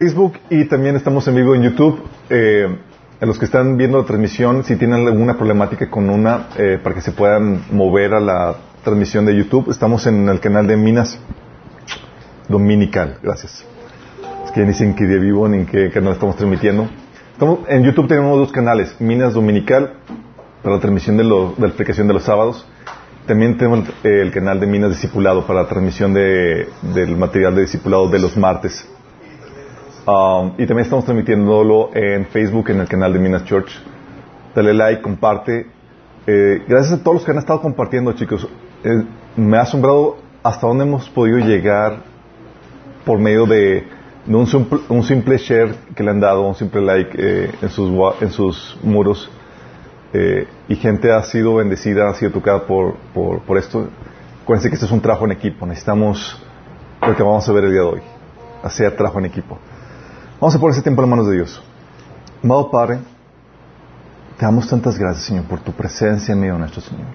Facebook y también estamos en vivo en YouTube. Eh, a los que están viendo la transmisión, si tienen alguna problemática con una, eh, para que se puedan mover a la transmisión de YouTube, estamos en el canal de Minas Dominical. Gracias. Es que dicen que día vivo ni en qué canal estamos transmitiendo. En YouTube tenemos dos canales, Minas Dominical, para la transmisión de, de la explicación de los sábados. También tenemos el, el canal de Minas Discipulado para la transmisión de, del material de discipulado de los martes. Um, y también estamos transmitiéndolo en Facebook, en el canal de Minas Church. Dale like, comparte. Eh, gracias a todos los que han estado compartiendo, chicos. Eh, me ha asombrado hasta dónde hemos podido llegar por medio de, de un, simple, share que le han dado, un simple like eh, en, sus, muros. Eh, y gente ha sido bendecida, ha sido tocada por, por, esto. Acuérdense que este es un trabajo en equipo. Necesitamos lo que vamos a ver el día de hoy. Hacer trabajo en equipo. Vamos a poner ese tiempo en manos de Dios. Amado Padre, te damos tantas gracias, Señor, por tu presencia en medio de nuestro Señor.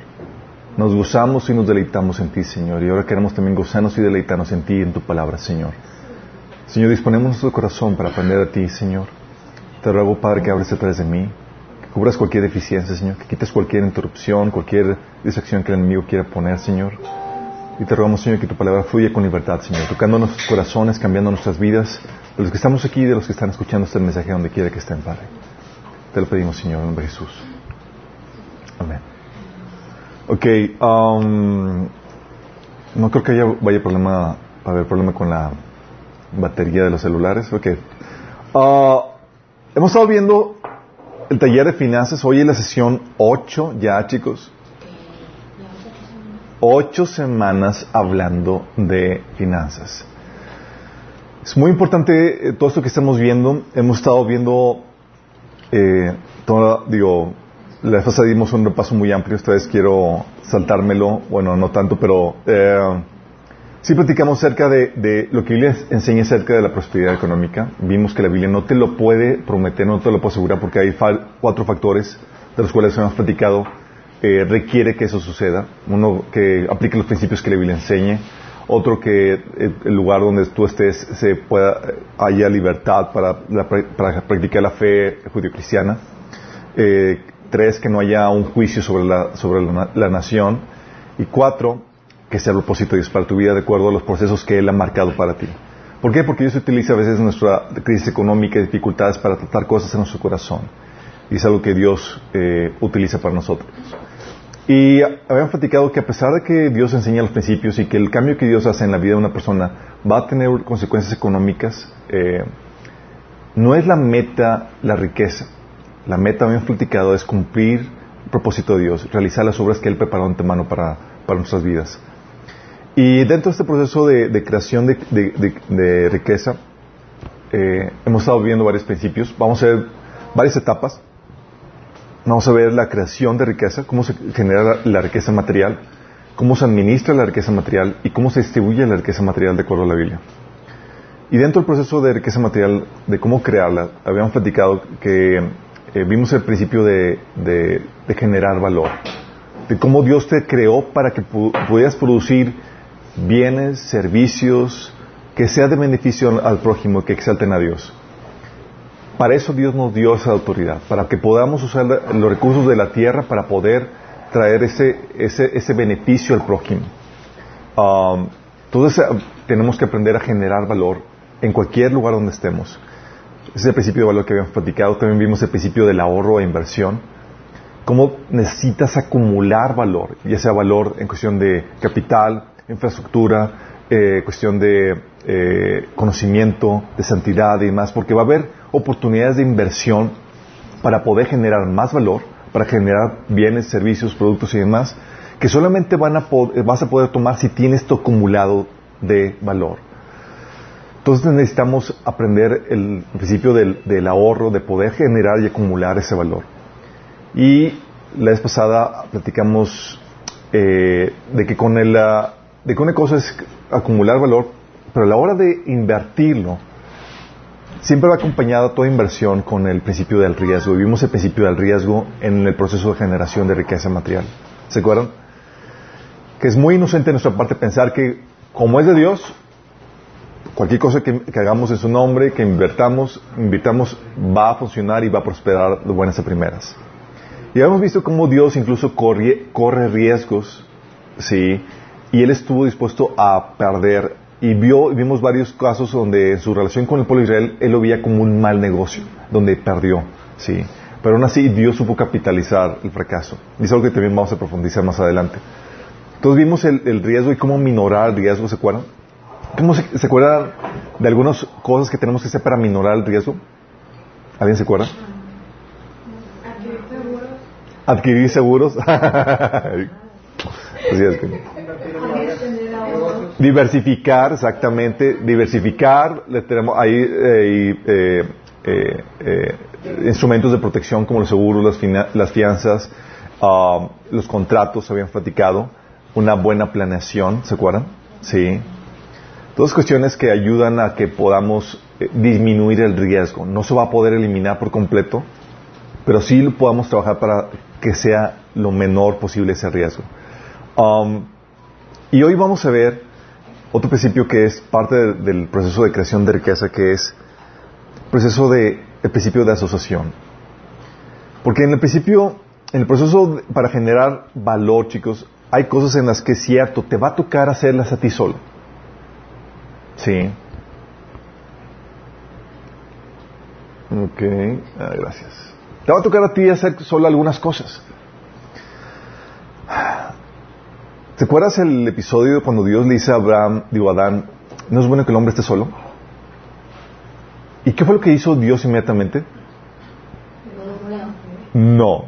Nos gozamos y nos deleitamos en ti, Señor. Y ahora queremos también gozarnos y deleitarnos en ti y en tu palabra, Señor. Señor, disponemos nuestro corazón para aprender a ti, Señor. Te ruego, Padre, que abres detrás de mí, que cubras cualquier deficiencia, Señor, que quites cualquier interrupción, cualquier distracción que el enemigo quiera poner, Señor. Y te rogamos, Señor, que tu palabra fluya con libertad, Señor, tocando nuestros corazones, cambiando nuestras vidas, de los que estamos aquí y de los que están escuchando este mensaje donde quiera que estén, Padre. Te lo pedimos, Señor, en nombre de Jesús. Amén. Ok, um, no creo que haya vaya problema, a haber problema con la batería de los celulares. Ok. Uh, hemos estado viendo el taller de finanzas. Hoy es la sesión 8 ya, chicos ocho semanas hablando de finanzas. Es muy importante eh, todo esto que estamos viendo. Hemos estado viendo, eh, toda, digo, la vez dimos un repaso muy amplio. Esta vez quiero saltármelo. Bueno, no tanto, pero eh, sí platicamos acerca de, lo que Biblia enseña acerca de la prosperidad económica. Vimos que la Biblia no te lo puede prometer, no te lo puede asegurar porque hay cuatro factores de los cuales hemos platicado eh, requiere que eso suceda. Uno, que aplique los principios que la Biblia enseñe. Otro, que eh, el lugar donde tú estés se pueda, haya libertad para, la, practicar la fe judío-cristiana. Eh, tres, que no haya un juicio sobre la, sobre la, la, nación. Y cuatro, que sea el propósito de Dios para tu vida de acuerdo a los procesos que Él ha marcado para ti. ¿Por qué? Porque Dios utiliza a veces nuestra crisis económica y dificultades para tratar cosas en nuestro corazón. Y es algo que Dios eh, utiliza para nosotros. Y habíamos platicado que a pesar de que Dios enseña los principios y que el cambio que Dios hace en la vida de una persona va a tener consecuencias económicas, eh, no es la meta la riqueza. La meta, habíamos platicado, es cumplir el propósito de Dios, realizar las obras que Él preparó antemano para, para nuestras vidas. Y dentro de este proceso de, creación de riqueza, eh, hemos estado viendo varios principios. Vamos a ver varias etapas. Vamos a ver la creación de riqueza, cómo se genera la, riqueza material, cómo se administra la riqueza material y cómo se distribuye la riqueza material de acuerdo a la Biblia. Y dentro del proceso de riqueza material, de cómo crearla, habíamos platicado que eh, vimos el principio de, generar valor, de cómo Dios te creó para que pu pudieras producir bienes, servicios, que sea de beneficio al prójimo, que exalten a Dios. Para eso Dios nos dio esa autoridad, para que podamos usar los recursos de la tierra para poder traer ese, ese, ese beneficio al prójimo. Um, entonces tenemos que aprender a generar valor en cualquier lugar donde estemos. Ese es el principio de valor que habíamos platicado. También vimos el principio del ahorro e inversión. Cómo necesitas acumular valor, ya sea valor en cuestión de capital, infraestructura, eh, cuestión de eh, conocimiento, de santidad y demás, porque va a haber oportunidades de inversión para poder generar más valor, para generar bienes, servicios, productos y demás, que solamente van a vas a poder tomar si tienes esto acumulado de valor. Entonces necesitamos aprender el principio del, ahorro, de poder generar y acumular ese valor. Y la vez pasada platicamos eh, de que con el, de que una cosa es acumular valor, pero a la hora de invertirlo, siempre va acompañada toda inversión con el principio del riesgo. Vivimos el principio del riesgo en el proceso de generación de riqueza material. ¿Se acuerdan? Que es muy inocente de nuestra parte pensar que, como es de Dios, cualquier cosa que, hagamos en su nombre, que invertamos, invirtamos, va a funcionar y va a prosperar de buenas a primeras. Y hemos visto cómo Dios incluso corre, corre riesgos, ¿sí? Y Él estuvo dispuesto a perder. Y vio, vimos varios casos donde en su relación con el pueblo de Israel, Él lo veía como un mal negocio, donde perdió, ¿sí? Pero aún así Dios supo capitalizar el fracaso. Y es algo que también vamos a profundizar más adelante. Entonces vimos el, riesgo y cómo minorar el riesgo, ¿se acuerdan? ¿Cómo se, se, acuerdan de algunas cosas que tenemos que hacer para minorar el riesgo? ¿Alguien se acuerda? Adquirir seguros. Adquirir seguros. Diversificar, exactamente. Diversificar. Le tenemos ahí eh, eh, eh, instrumentos de protección como los seguros, las, fianzas, ah, los contratos, habían platicado una buena planeación, ¿se acuerdan? Sí. Todas cuestiones que ayudan a que podamos eh, disminuir el riesgo. No se va a poder eliminar por completo, pero sí podamos trabajar para que sea lo menor posible ese riesgo. Um, y hoy vamos a ver otro principio que es parte del proceso de creación de riqueza, que es el proceso de, el principio de asociación. Porque en el principio, en el proceso para generar valor, chicos, hay cosas en las que es cierto, te va a tocar hacerlas a ti solo. Sí. Ok, ah, gracias. Te va a tocar a ti hacer solo algunas cosas. ¿Te acuerdas el episodio cuando Dios le dice a Abraham, digo a Adán, no es bueno que el hombre esté solo? ¿Y qué fue lo que hizo Dios inmediatamente? No.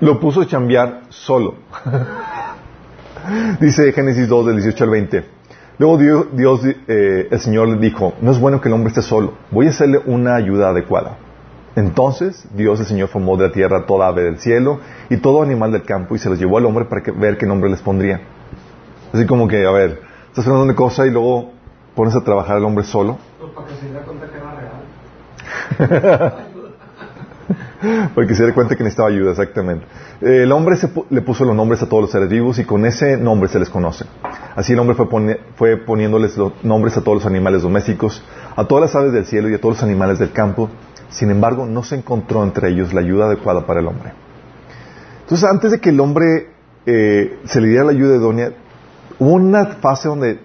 Lo puso a chambear solo. Dice Génesis 2 del 18 al 20. Luego Dios, eh, el Señor le dijo, no es bueno que el hombre esté solo, voy a hacerle una ayuda adecuada. Entonces Dios el Señor formó de la tierra toda ave del cielo y todo animal del campo y se los llevó al hombre para ver qué nombre les pondría. Así como que, a ver, estás hablando de una cosa y luego pones a trabajar al hombre solo. Pues para que se dé cuenta que era real. Porque se dé cuenta que necesitaba ayuda, exactamente. El hombre le puso los nombres a todos los seres vivos y con ese nombre se les conoce. Así el hombre fue, poniéndoles los nombres a todos los animales domésticos, a todas las aves del cielo y a todos los animales del campo. Sin embargo, no se encontró entre ellos la ayuda adecuada para el hombre. Entonces, antes de que el hombre eh, se le diera la ayuda idónea, hubo una fase donde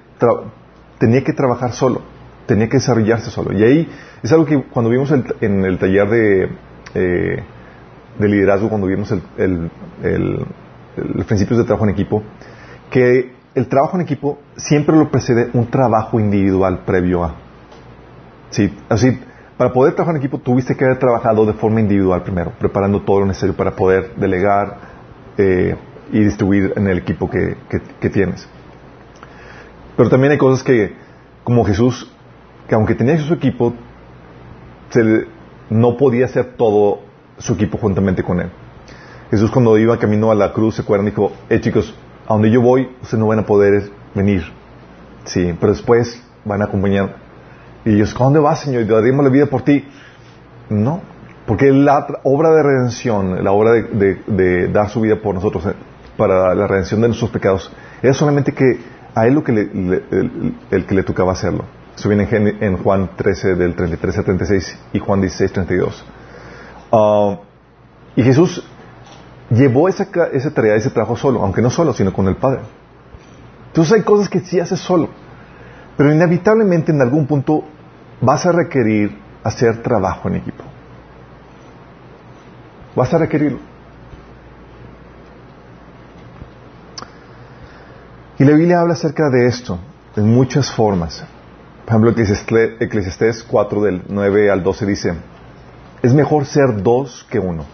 tenía que trabajar solo, tenía que desarrollarse solo. Y ahí es algo que cuando vimos en el taller de eh, de liderazgo cuando vimos el, el, el, principios de trabajo en equipo, que el trabajo en equipo siempre lo precede un trabajo individual previo a. Sí, así, para poder trabajar en equipo tuviste que haber trabajado de forma individual primero, preparando todo lo necesario para poder delegar eh, y distribuir en el equipo que, tienes. Pero también hay cosas que, como Jesús, que aunque tenía su equipo, no podía hacer todo su equipo juntamente con él. Jesús cuando iba camino a la cruz, se acuerdan, dijo, eh chicos, a donde yo voy, ustedes no van a poder venir. Sí, pero después van a acompañar. Y ellos, ¿a dónde vas, Señor? Daríamos la vida por ti. No, porque la obra de redención, la obra de, dar su vida por nosotros, eh, para la redención de nuestros pecados, era solamente que a él lo que le, el que le tocaba hacerlo. Eso viene en, Juan 13 del 33 al 36 y Juan 16, 32. Ah, y Jesús llevó esa, esa tarea, ese trabajo solo, aunque no solo, sino con el Padre. Entonces hay cosas que sí haces solo, pero inevitablemente en algún punto vas a requerir hacer trabajo en equipo. Vas a requerirlo. Y la Biblia habla acerca de esto en muchas formas. Por ejemplo, Eclesiastés 4 del 9 al 12 dice, es mejor ser dos que uno,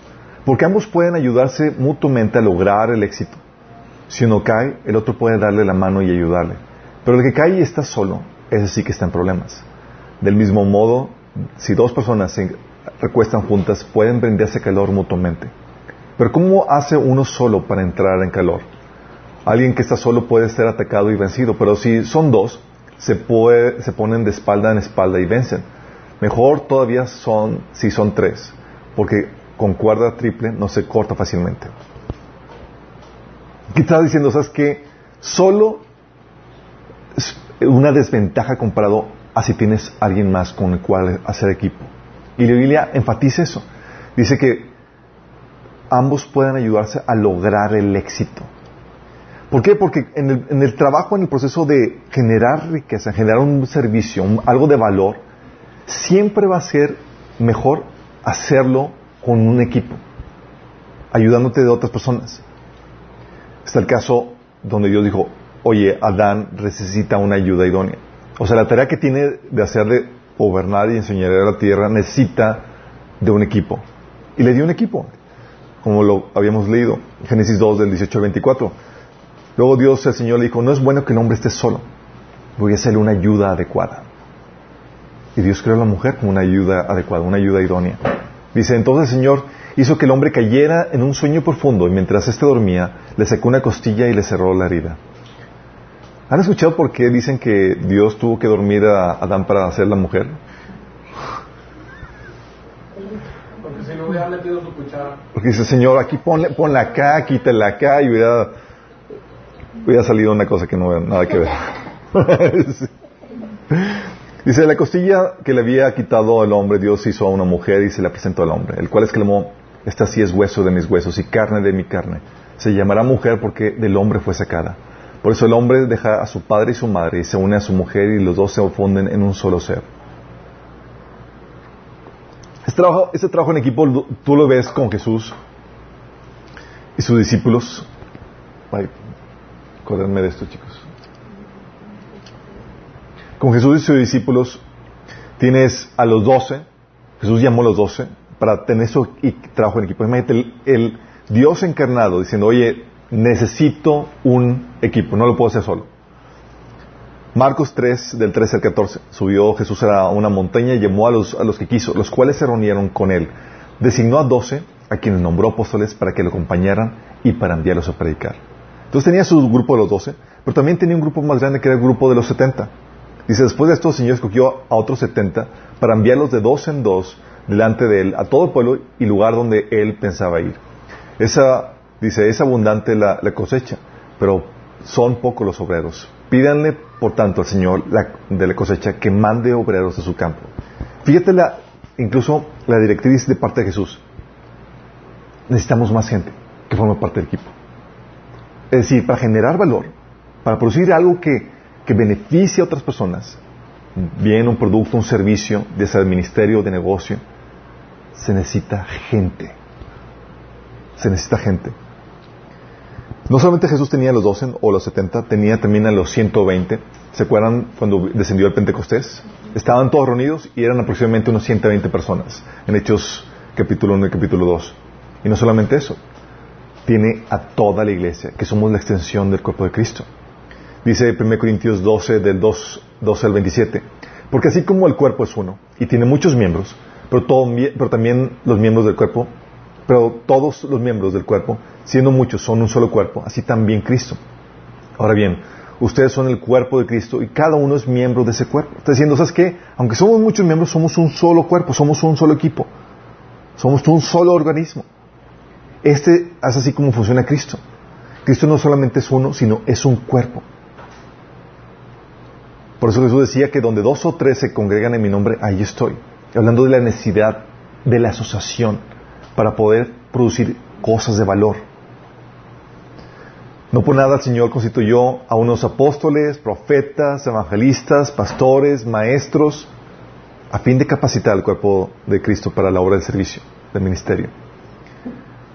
porque ambos pueden ayudarse mutuamente a lograr el éxito. Si uno cae, el otro puede darle la mano y ayudarle. Pero el que cae y está solo, ese sí que está en problemas. Del mismo modo, si dos personas se recuestan juntas, pueden brindarse calor mutuamente. Pero ¿cómo hace uno solo para entrar en calor? Alguien que está solo puede ser atacado y vencido, pero si son dos, se, se ponen de espalda en espalda y vencen. Mejor todavía son si son tres, porque con cuerda triple no se corta fácilmente. ¿Qué está diciendo? ¿Sabes que Solo es una desventaja comparado así tienes alguien más con el cual hacer equipo. Y la Biblia enfatiza eso. Dice que ambos pueden ayudarse a lograr el éxito. ¿Por qué? Porque en el, trabajo, en el proceso de generar riqueza, generar un servicio, algo de valor, siempre va a ser mejor hacerlo con un equipo, ayudándote de otras personas. Está el caso donde Dios dijo, oye, Adán necesita una ayuda idónea. O sea, la tarea que tiene de hacer de gobernar y enseñar a la tierra necesita de un equipo. Y le dio un equipo, como lo habíamos leído, Génesis 2 del 18 al 24. Luego Dios, el Señor, le dijo, no es bueno que el hombre esté solo, voy a hacerle una ayuda adecuada. Y Dios creó a la mujer como una ayuda adecuada, una ayuda idónea. Dice, entonces el Señor hizo que el hombre cayera en un sueño profundo y mientras éste dormía, le sacó una costilla y le cerró la herida. ¿Han escuchado por qué dicen que Dios tuvo que dormir a Adán para hacer la mujer? Porque si no hubiera metido su cuchara. Porque dice, Señor, aquí ponle, ponla acá, quítala acá y hubiera hubiera salido una cosa que no había nada que ver. Dice, la costilla que le había quitado al hombre, Dios hizo a una mujer y se la presentó al hombre, el cual exclamó, esta sí es hueso de mis huesos y carne de mi carne. Se llamará mujer porque del hombre fue sacada. Por eso el hombre deja a su padre y su madre y se une a su mujer y los dos se funden en un solo ser. Este trabajo, este trabajo en equipo tú lo ves con Jesús y sus discípulos acordarme de esto, chicos. Con Jesús y sus discípulos tienes a los doce, Jesús llamó a los doce para tener y trabajo en equipo. Imagínate el, Dios encarnado diciendo, oye, necesito un equipo, no lo puedo hacer solo. Marcos 3, del 13 al 14, subió Jesús a una montaña y llamó a los, a los que quiso, los cuales se reunieron con él. Designó a doce, a quienes nombró apóstoles para que lo acompañaran y para enviarlos a predicar. Entonces tenía su grupo de los doce, pero también tenía un grupo más grande que era el grupo de los setenta. Dice, después de esto el Señor escogió a otros setenta para enviarlos de dos en dos delante de él a todo el pueblo y lugar donde él pensaba ir. Esa, dice, es abundante la, cosecha, pero son pocos los obreros. Pídanle, por tanto, al Señor de la cosecha que mande obreros a su campo. Fíjate la, incluso la directriz de parte de Jesús. Necesitamos más gente que forme parte del equipo. Es decir, para generar valor, para producir algo que, que beneficie a otras personas, bien un producto, un servicio, de ese ministerio, de negocio, se necesita gente. Se necesita gente. No solamente Jesús tenía los 12 o los 70, tenía también a los 120. ¿Se acuerdan cuando descendió el Pentecostés? Estaban todos reunidos y eran aproximadamente unos 120 personas en Hechos capítulo 1 y capítulo 2. Y no solamente eso, tiene a toda la iglesia, que somos la extensión del cuerpo de Cristo. Dice 1 Corintios 12, del 2, 12 al 27. Porque así como el cuerpo es uno y tiene muchos miembros, pero, pero también los miembros del cuerpo, pero todos los miembros del cuerpo, siendo muchos, son un solo cuerpo, así también Cristo. Ahora bien, ustedes son el cuerpo de Cristo y cada uno es miembro de ese cuerpo. Está diciendo, ¿sabes qué? Aunque somos muchos miembros, somos un solo cuerpo, somos un solo equipo, somos un solo organismo. Este es así como funciona Cristo. Cristo no solamente es uno, sino es un cuerpo. Por eso Jesús decía que donde dos o tres se congregan en mi nombre, ahí estoy. Hablando de la necesidad de la asociación para poder producir cosas de valor. No por nada el Señor constituyó a unos apóstoles, profetas, evangelistas, pastores, maestros, a fin de capacitar al cuerpo de Cristo para la obra del servicio, del ministerio.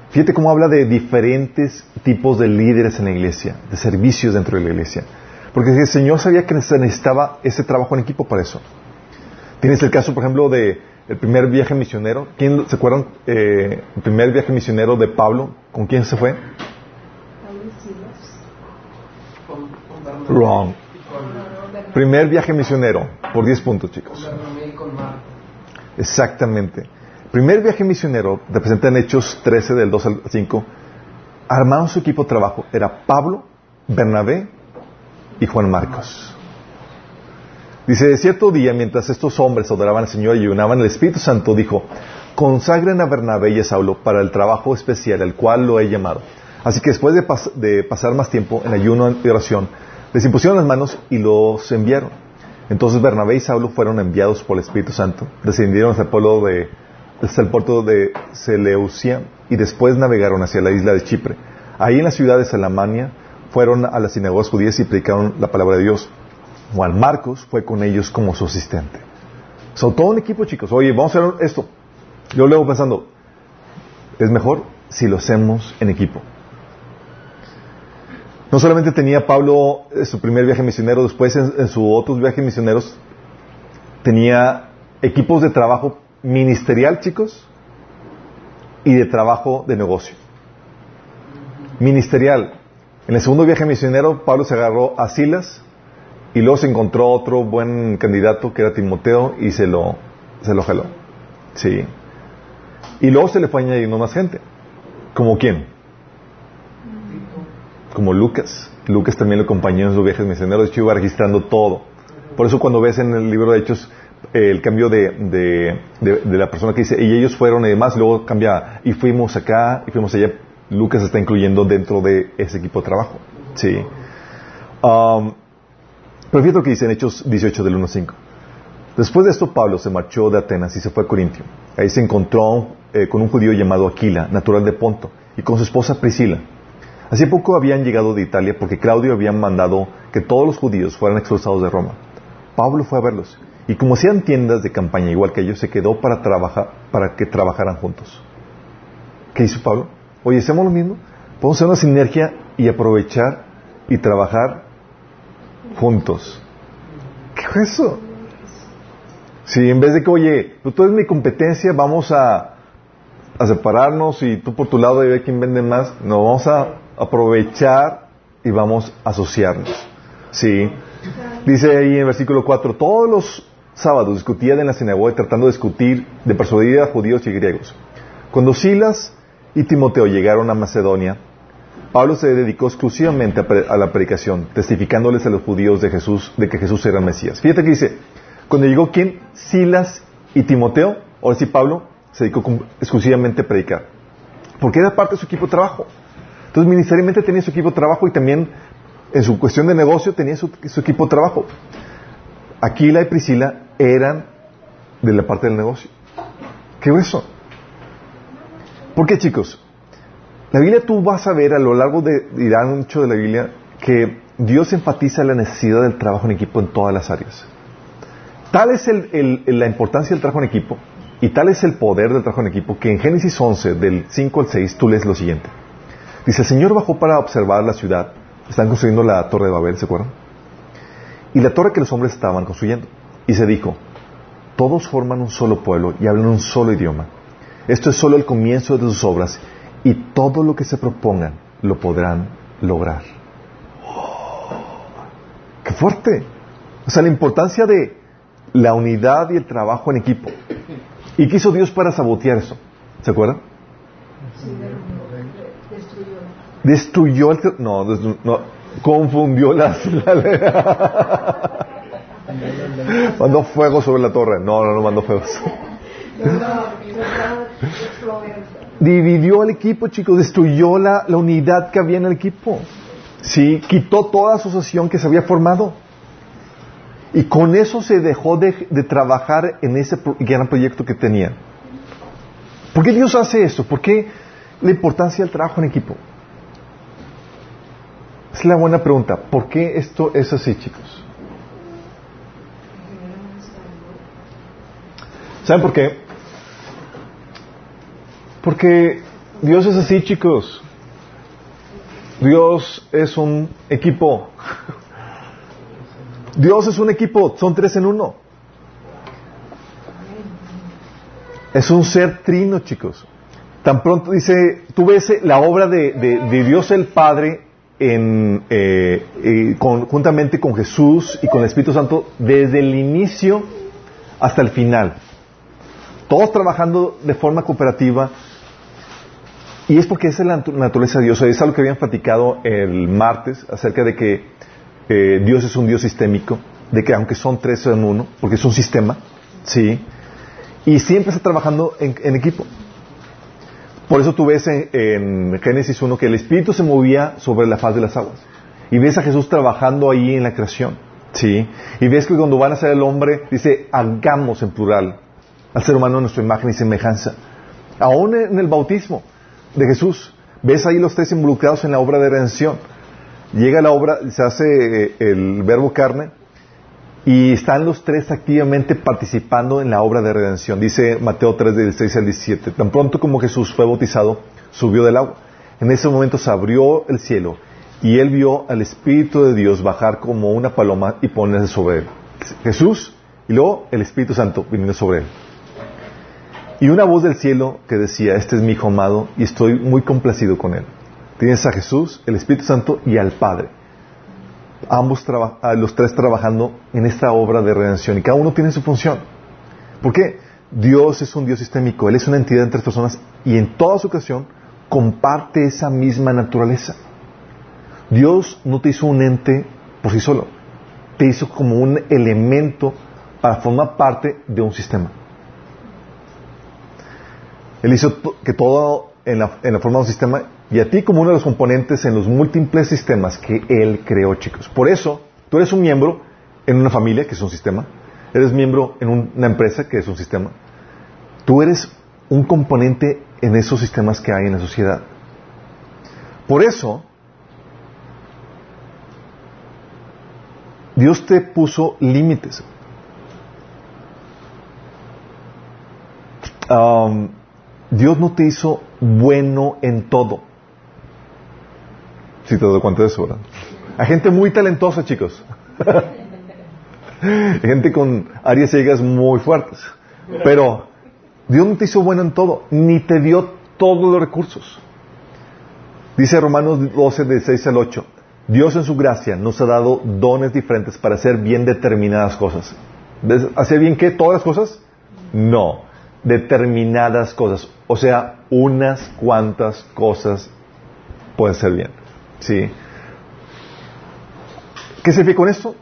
Fíjate cómo habla de diferentes tipos de líderes en la iglesia, de servicios dentro de la iglesia. Porque el Señor sabía que necesitaba ese trabajo en equipo para eso. Tienes el caso, por ejemplo, de el primer viaje misionero. ¿Quién se acuerdan? Eh, el primer viaje misionero de Pablo. ¿Con quién se fue? Wrong. Primer viaje misionero, por 10 puntos, chicos. Exactamente primer viaje misionero, representa en Hechos 13 del 2 al 5, armaron su equipo de trabajo. Era Pablo, Bernabé y Juan Marcos. Dice, cierto día, mientras estos hombres adoraban al Señor y ayunaban, el Espíritu Santo dijo, consagren a Bernabé y a Saulo para el trabajo especial, el cual lo he llamado. Así que después de, pasar más tiempo en ayuno y oración, les impusieron las manos y los enviaron. Entonces Bernabé y Saulo fueron enviados por el Espíritu Santo, descendieron hasta el pueblo de, hasta el puerto de Seleucia y después navegaron hacia la isla de Chipre. Ahí en la ciudad de Salamania fueron a las sinagogas judías y predicaron la palabra de Dios. Juan Marcos fue con ellos como su asistente. Son todo un equipo, chicos. Oye, vamos a hacer esto. Yo luego pensando, es mejor si lo hacemos en equipo. No solamente tenía Pablo eh, su primer viaje misionero, después en, en sus otros viajes misioneros tenía equipos de trabajo ministerial, chicos, y de trabajo de negocio. Ministerial. En el segundo viaje misionero, Pablo se agarró a Silas y luego se encontró otro buen candidato que era Timoteo y se lo, se lo jaló. Sí. Y luego se le fue añadiendo más gente. ¿Como quién? Como Lucas. Lucas también lo acompañó en sus viajes misioneros. De hecho, iba registrando todo. Por eso cuando ves en el libro de Hechos eh, el cambio de, de, de, la persona que dice, y ellos fueron y demás, luego cambia, y fuimos acá, y fuimos allá, Lucas está incluyendo dentro de ese equipo de trabajo. Sí. Um, pero fíjate lo que dice en Hechos 18 del 1 5. Después de esto, Pablo se marchó de Atenas y se fue a Corintio. Ahí se encontró eh, con un judío llamado Aquila, natural de Ponto, y con su esposa Priscila. Hace poco habían llegado de Italia porque Claudio había mandado que todos los judíos fueran expulsados de Roma. Pablo fue a verlos y como hacían tiendas de campaña igual que ellos, se quedó para, trabajar, para que trabajaran juntos. ¿Qué hizo Pablo? Oye, ¿hacemos lo mismo? Podemos hacer una sinergia y aprovechar y trabajar juntos. ¿Qué es eso? Si en vez de que, oye, tú eres mi competencia, vamos a, a separarnos y tú por tu lado y ver quién vende más, no, vamos a aprovechar y vamos a asociarnos. Sí. Dice ahí en versículo 4, todos los sábados discutían en la sinagoga tratando de discutir, de persuadir a judíos y griegos. Cuando Silas y Timoteo llegaron a Macedonia, Pablo se dedicó exclusivamente a, la predicación, testificándoles a los judíos de Jesús, de que Jesús era el Mesías. Fíjate que dice, cuando llegó quién? Silas y Timoteo, ahora sí Pablo se dedicó exclusivamente a predicar. Porque era parte de su equipo de trabajo. Entonces, ministerialmente tenía su equipo de trabajo y también en su cuestión de negocio tenía su, equipo de trabajo. Aquila y Priscila eran de la parte del negocio. ¿Qué es eso? ¿Por qué, chicos? La Biblia tú vas a ver a lo largo de, dirán mucho de la Biblia, que Dios enfatiza la necesidad del trabajo en equipo en todas las áreas. Tal es la importancia del trabajo en equipo y tal es el poder del trabajo en equipo que en Génesis 11, del 5 al 6, tú lees lo siguiente. Dice, el Señor bajó para observar la ciudad. Están construyendo la torre de Babel, ¿se acuerdan? Y la torre que los hombres estaban construyendo. Y se dijo, todos forman un solo pueblo y hablan un solo idioma. Esto es solo el comienzo de sus obras y todo lo que se propongan lo podrán lograr. ¡Qué fuerte! O sea, la importancia de la unidad y el trabajo en equipo. ¿Y qué hizo Dios para sabotear eso? ¿Se acuerdan? Destruyó el... No, no confundió la... mandó fuego sobre la torre. No, no, no mandó fuego. Dividió el equipo, chicos, destruyó la, la, unidad que había en el equipo. Sí, quitó toda asociación que se había formado. Y con eso se dejó de, de trabajar en ese gran proyecto que tenía. ¿Por qué Dios hace esto? ¿Por qué la importancia del trabajo en equipo? Es la buena pregunta. ¿Por qué esto es así, chicos? ¿Saben por qué? Porque Dios es así, chicos. Dios es un equipo. Dios es un equipo, son tres en uno. Es un ser trino, chicos. Tan pronto dice, tú ves la obra de, de, Dios el Padre en, eh, eh, conjuntamente con Jesús y con el Espíritu Santo desde el inicio hasta el final. Todos trabajando de forma cooperativa. Y es porque esa es la naturaleza de Dios. Es algo que habían platicado el martes acerca de que eh, Dios es un Dios sistémico, de que aunque son tres en uno, porque es un sistema, ¿sí? Y siempre está trabajando en, equipo. Por eso tú ves en, Génesis 1 que el Espíritu se movía sobre la faz de las aguas. Y ves a Jesús trabajando ahí en la creación. Sí. Y ves que cuando van a hacer el hombre, dice, hagamos en plural al ser humano en nuestra imagen y semejanza. Aún en el bautismo de Jesús, ves ahí los tres involucrados en la obra de redención. Llega la obra, se hace eh, el verbo carne y están los tres activamente participando en la obra de redención. Dice Mateo 3, del 6 al 17. Tan pronto como Jesús fue bautizado, subió del agua. En ese momento se abrió el cielo y él vio al Espíritu de Dios bajar como una paloma y ponerse sobre él. Jesús y luego el Espíritu Santo viniendo sobre él. Y una voz del cielo que decía, este es mi Hijo amado y estoy muy complacido con él. Tienes a Jesús, el Espíritu Santo y al Padre. Ambos, los tres trabajando en esta obra de redención y cada uno tiene su función. ¿Por qué? Dios es un Dios sistémico, Él es una entidad entre personas y en toda su ocasión comparte esa misma naturaleza. Dios no te hizo un ente por sí solo, te hizo como un elemento para formar parte de un sistema. Él hizo que todo en la, forma de un sistema y a ti como uno de los componentes en los múltiples sistemas que Él creó, chicos. Por eso, tú eres un miembro en una familia, que es un sistema, eres miembro en una empresa, que es un sistema. Tú eres un componente en esos sistemas que hay en la sociedad. Por eso, Dios te puso límites. Um, Dios no te hizo bueno en todo. Si te doy cuenta de eso, ¿verdad? Hay gente muy talentosa, chicos. Gente con áreas ciegas muy fuertes. Pero Dios no te hizo bueno en todo, ni te dio todos los recursos. Dice Romanos 12, de 6 al 8. Dios en su gracia nos ha dado dones diferentes para hacer bien determinadas cosas. ¿Hacer bien qué? ¿Todas las cosas? No. Determinadas cosas. O sea, unas cuantas cosas pueden ser bien. ¿Sí? ¿Qué se ve con esto?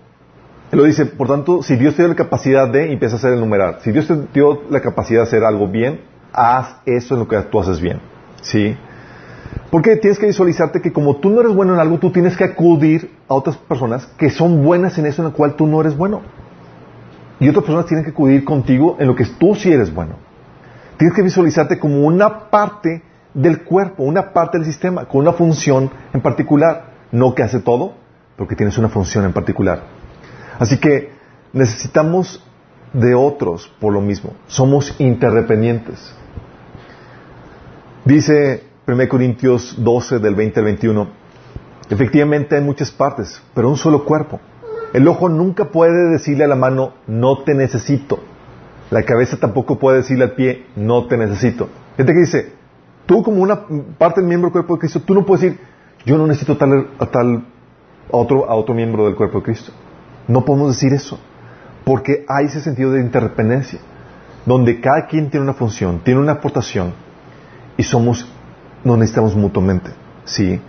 lo dice, por tanto, si Dios te dio la capacidad de, empieza a hacer el numeral. Si Dios te dio la capacidad de hacer algo bien, haz eso en lo que tú haces bien. ¿Sí? Porque tienes que visualizarte que como tú no eres bueno en algo, tú tienes que acudir a otras personas que son buenas en eso en lo cual tú no eres bueno. Y otras personas tienen que acudir contigo en lo que tú sí eres bueno. Tienes que visualizarte como una parte del cuerpo, una parte del sistema, con una función en particular. No que hace todo, porque tienes una función en particular. Así que necesitamos de otros por lo mismo. Somos interdependientes. Dice 1 Corintios 12 del 20 al 21, efectivamente hay muchas partes, pero un solo cuerpo. El ojo nunca puede decirle a la mano, no te necesito. La cabeza tampoco puede decirle al pie, no te necesito. Gente que dice, tú como una parte del miembro del cuerpo de Cristo, tú no puedes decir, yo no necesito tal, a tal otro, a otro miembro del cuerpo de Cristo. No podemos decir eso, porque hay ese sentido de interdependencia, donde cada quien tiene una función, tiene una aportación, y somos nos necesitamos mutuamente. ¿sí?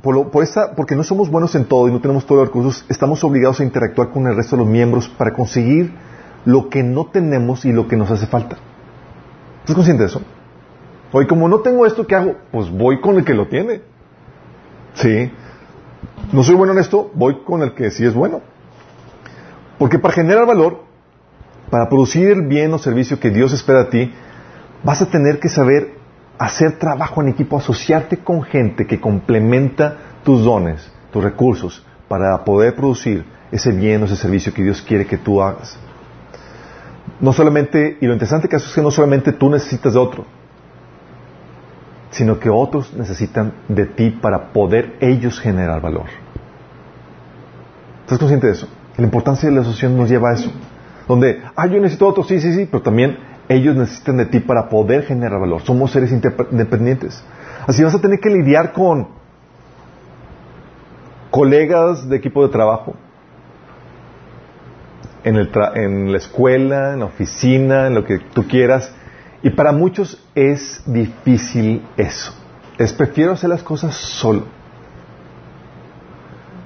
por, por esta, porque no somos buenos en todo y no tenemos todos los recursos, estamos obligados a interactuar con el resto de los miembros para conseguir lo que no tenemos y lo que nos hace falta. ¿Estás consciente de eso? Hoy, como no tengo esto, ¿qué hago? Pues voy con el que lo tiene. ¿Sí? No soy bueno en esto, voy con el que sí es bueno. Porque para generar valor, para producir el bien o servicio que Dios espera de ti, vas a tener que saber hacer trabajo en equipo, asociarte con gente que complementa tus dones, tus recursos, para poder producir ese bien o ese servicio que Dios quiere que tú hagas. No solamente, y lo interesante que es que no solamente tú necesitas de otro, sino que otros necesitan de ti para poder ellos generar valor. ¿Estás consciente de eso? La importancia de la asociación nos lleva a eso. Donde, ah, yo necesito otro, sí, sí, sí, pero también ellos necesitan de ti para poder generar valor. Somos seres independientes. Así vas a tener que lidiar con colegas de equipo de trabajo, en, en la escuela, en la oficina, en lo que tú quieras. Y para muchos es difícil eso. Es prefiero hacer las cosas solo.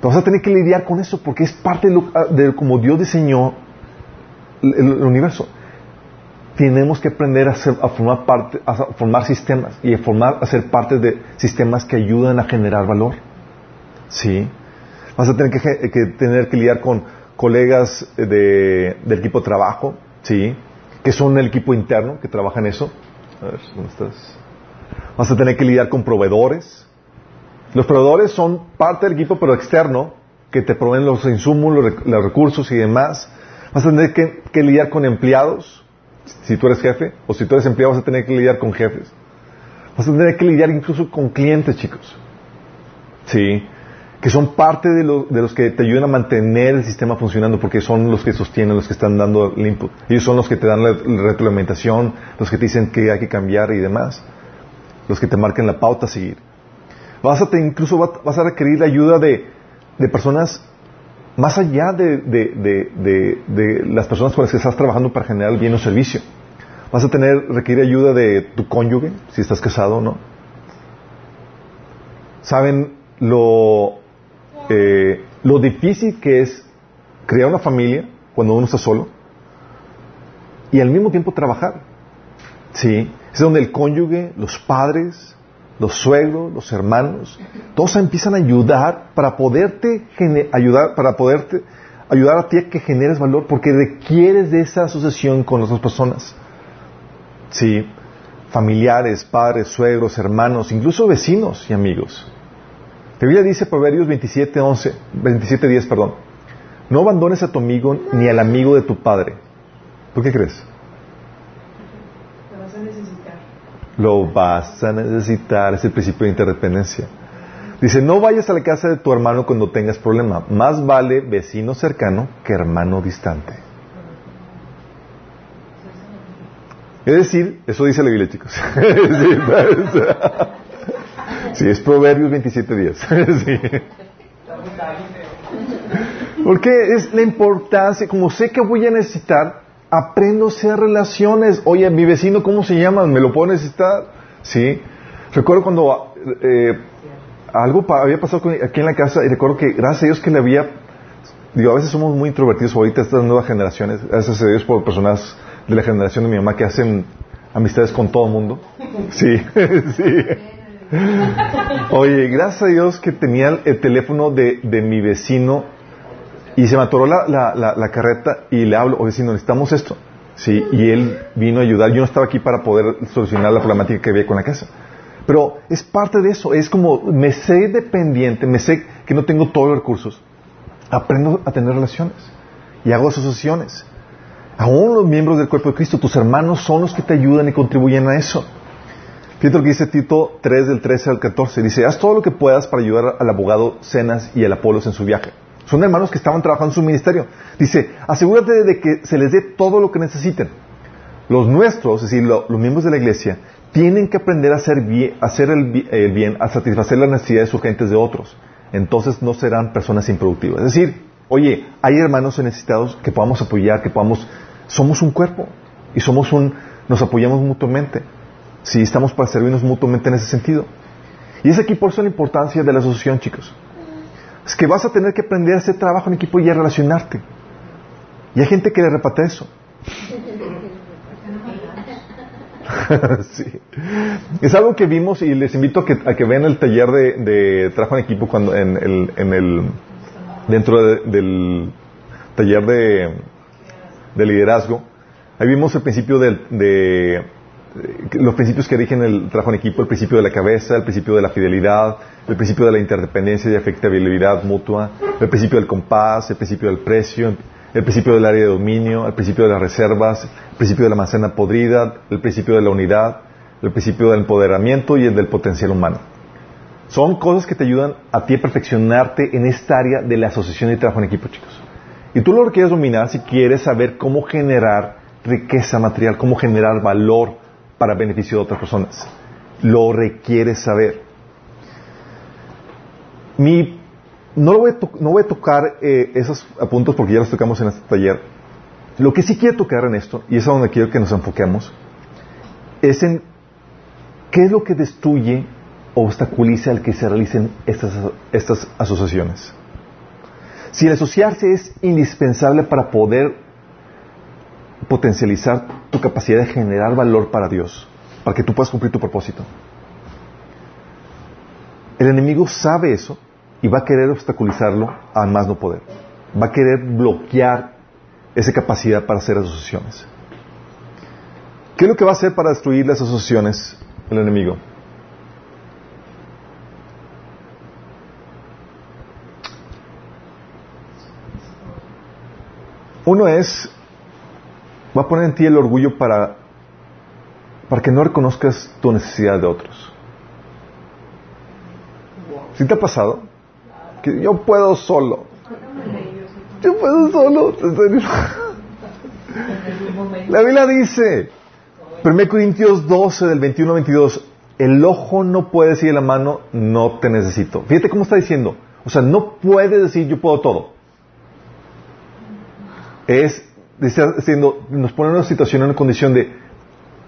Pero vas a tener que lidiar con eso porque es parte de, de como Dios diseñó el universo tenemos que aprender a, formar parte, a formar sistemas y a formar, a ser parte de sistemas que ayudan a generar valor. ¿Sí? Vas a tener que tener que lidiar con colegas de, del equipo trabajo, ¿sí? Que son el equipo interno que trabaja en eso. A ver, ¿dónde estás? Vas a tener que lidiar con proveedores. Los proveedores son parte del equipo, pero externo, que te proveen los insumos, los, recursos y demás. Vas a tener que, que, lidiar con empleados, si tú eres jefe, o si tú eres empleado vas a tener que lidiar con jefes. Vas a tener que lidiar incluso con clientes, chicos. Sí, que son parte de, de, los que te ayudan a mantener el sistema funcionando, porque son los que sostienen, los que están dando el input. Ellos son los que te dan la, retroalimentación, los que te dicen que hay que cambiar y demás, los que te marcan la pauta a seguir. Vas a te, incluso vas a requerir la ayuda de, de personas más allá de, de, las personas con las que estás trabajando para generar bien o servicio. Vas a tener, requerir ayuda de tu cónyuge, si estás casado o no. Saben lo, eh, lo difícil que es crear una familia cuando uno está solo y al mismo tiempo trabajar. Sí, es donde el cónyuge, los padres, los suegros, los hermanos, todos empiezan a ayudar para poderte ayudar, para poderte ayudar a ti a que generes valor, porque requieres de esa asociación con otras personas. Sí, familiares, padres, suegros, hermanos, incluso vecinos y amigos. La Biblia dice Proverbios 27, 11, 27, 10, perdón. No abandones a tu amigo ni al amigo de tu padre. ¿Por qué crees? Lo vas a necesitar. Lo vas a necesitar. Es el principio de interdependencia. Dice, no vayas a la casa de tu hermano cuando tengas problema. Más vale vecino cercano que hermano distante. Es decir, eso dice la Biblia, chicos. Sí, es Proverbios 27.10. sí. Porque es la importancia, como sé que voy a necesitar, aprendo a hacer relaciones. Oye, mi vecino, ¿cómo se llama? ¿Me lo puedo necesitar? Sí. Recuerdo cuando eh, algo había pasado aquí en la casa y recuerdo que gracias a Dios que le había, digo, a veces somos muy introvertidos ahorita estas nuevas generaciones, gracias a Dios por personas de la generación de mi mamá que hacen amistades con todo el mundo. Sí, sí. Oye, gracias a Dios que tenía el teléfono de, de mi vecino y se me atoró la, la, la, carreta y le hablo, oye, vecino, necesitamos esto. Sí, y él vino a ayudar. Yo no estaba aquí para poder solucionar la problemática que había con la casa. Pero es parte de eso. Es como, me sé dependiente, me sé que no tengo todos los recursos. Aprendo a tener relaciones y hago asociaciones. Aún los miembros del cuerpo de Cristo, tus hermanos son los que te ayudan y contribuyen a eso. Fíjate lo que dice Tito 3 del 13 al 14. Dice, haz todo lo que puedas para ayudar al abogado Cenas y al Apolos en su viaje. Son hermanos que estaban trabajando en su ministerio. Dice, asegúrate de que se les dé todo lo que necesiten. Los nuestros, es decir, los miembros de la iglesia, tienen que aprender a hacer, bien, hacer el, el, bien, a satisfacer las necesidades urgentes de otros. Entonces no serán personas improductivas. Es decir, oye, hay hermanos necesitados que podamos apoyar, que podamos... Somos un cuerpo y somos un... nos apoyamos mutuamente. Si estamos para servirnos mutuamente en ese sentido. Y es aquí por eso la importancia de la asociación, chicos. Es que vas a tener que aprender a hacer trabajo en equipo y a relacionarte. Y hay gente que le repate eso. sí. Es algo que vimos y les invito a que, a que vean el taller de, de, trabajo en equipo cuando en el, en el dentro de, del taller de, de liderazgo. Ahí vimos el principio de los principios que rigen el trabajo en equipo, el principio de la cabeza, el principio de la fidelidad, el principio de la interdependencia y afectabilidad mutua, el principio del compás, el principio del precio, el principio del área de dominio, el principio de las reservas, el principio de la manzana podrida, el principio de la unidad, el principio del empoderamiento y el del potencial humano. Son cosas que te ayudan a ti a perfeccionarte en esta área de la asociación y trabajo en equipo, chicos. Y tú lo requieres dominar si quieres saber cómo generar riqueza material, cómo generar valor para beneficio de otras personas. Lo requiere saber. Mi, no, lo voy, a no voy a tocar eh, esos puntos porque ya los tocamos en este taller. Lo que sí quiero tocar en esto, y es a donde quiero que nos enfoquemos, es en qué es lo que destruye o obstaculiza el que se realicen estas, estas asociaciones. Si el asociarse es indispensable para poder potencializar tu capacidad de generar valor para Dios, para que tú puedas cumplir tu propósito. El enemigo sabe eso y va a querer obstaculizarlo a más no poder. Va a querer bloquear esa capacidad para hacer asociaciones. ¿Qué es lo que va a hacer para destruir las asociaciones el enemigo? Uno es, va a poner en ti el orgullo para, para que no reconozcas tu necesidad de otros. ¿Sí te ha pasado? Que yo puedo solo. Yo puedo solo. La Biblia dice, 1 Corintios 12, del 21 al 22, el ojo no puede decir a la mano, no te necesito. Fíjate cómo está diciendo. O sea, no puede decir yo puedo todo. Es nos pone en una situación, en una condición de,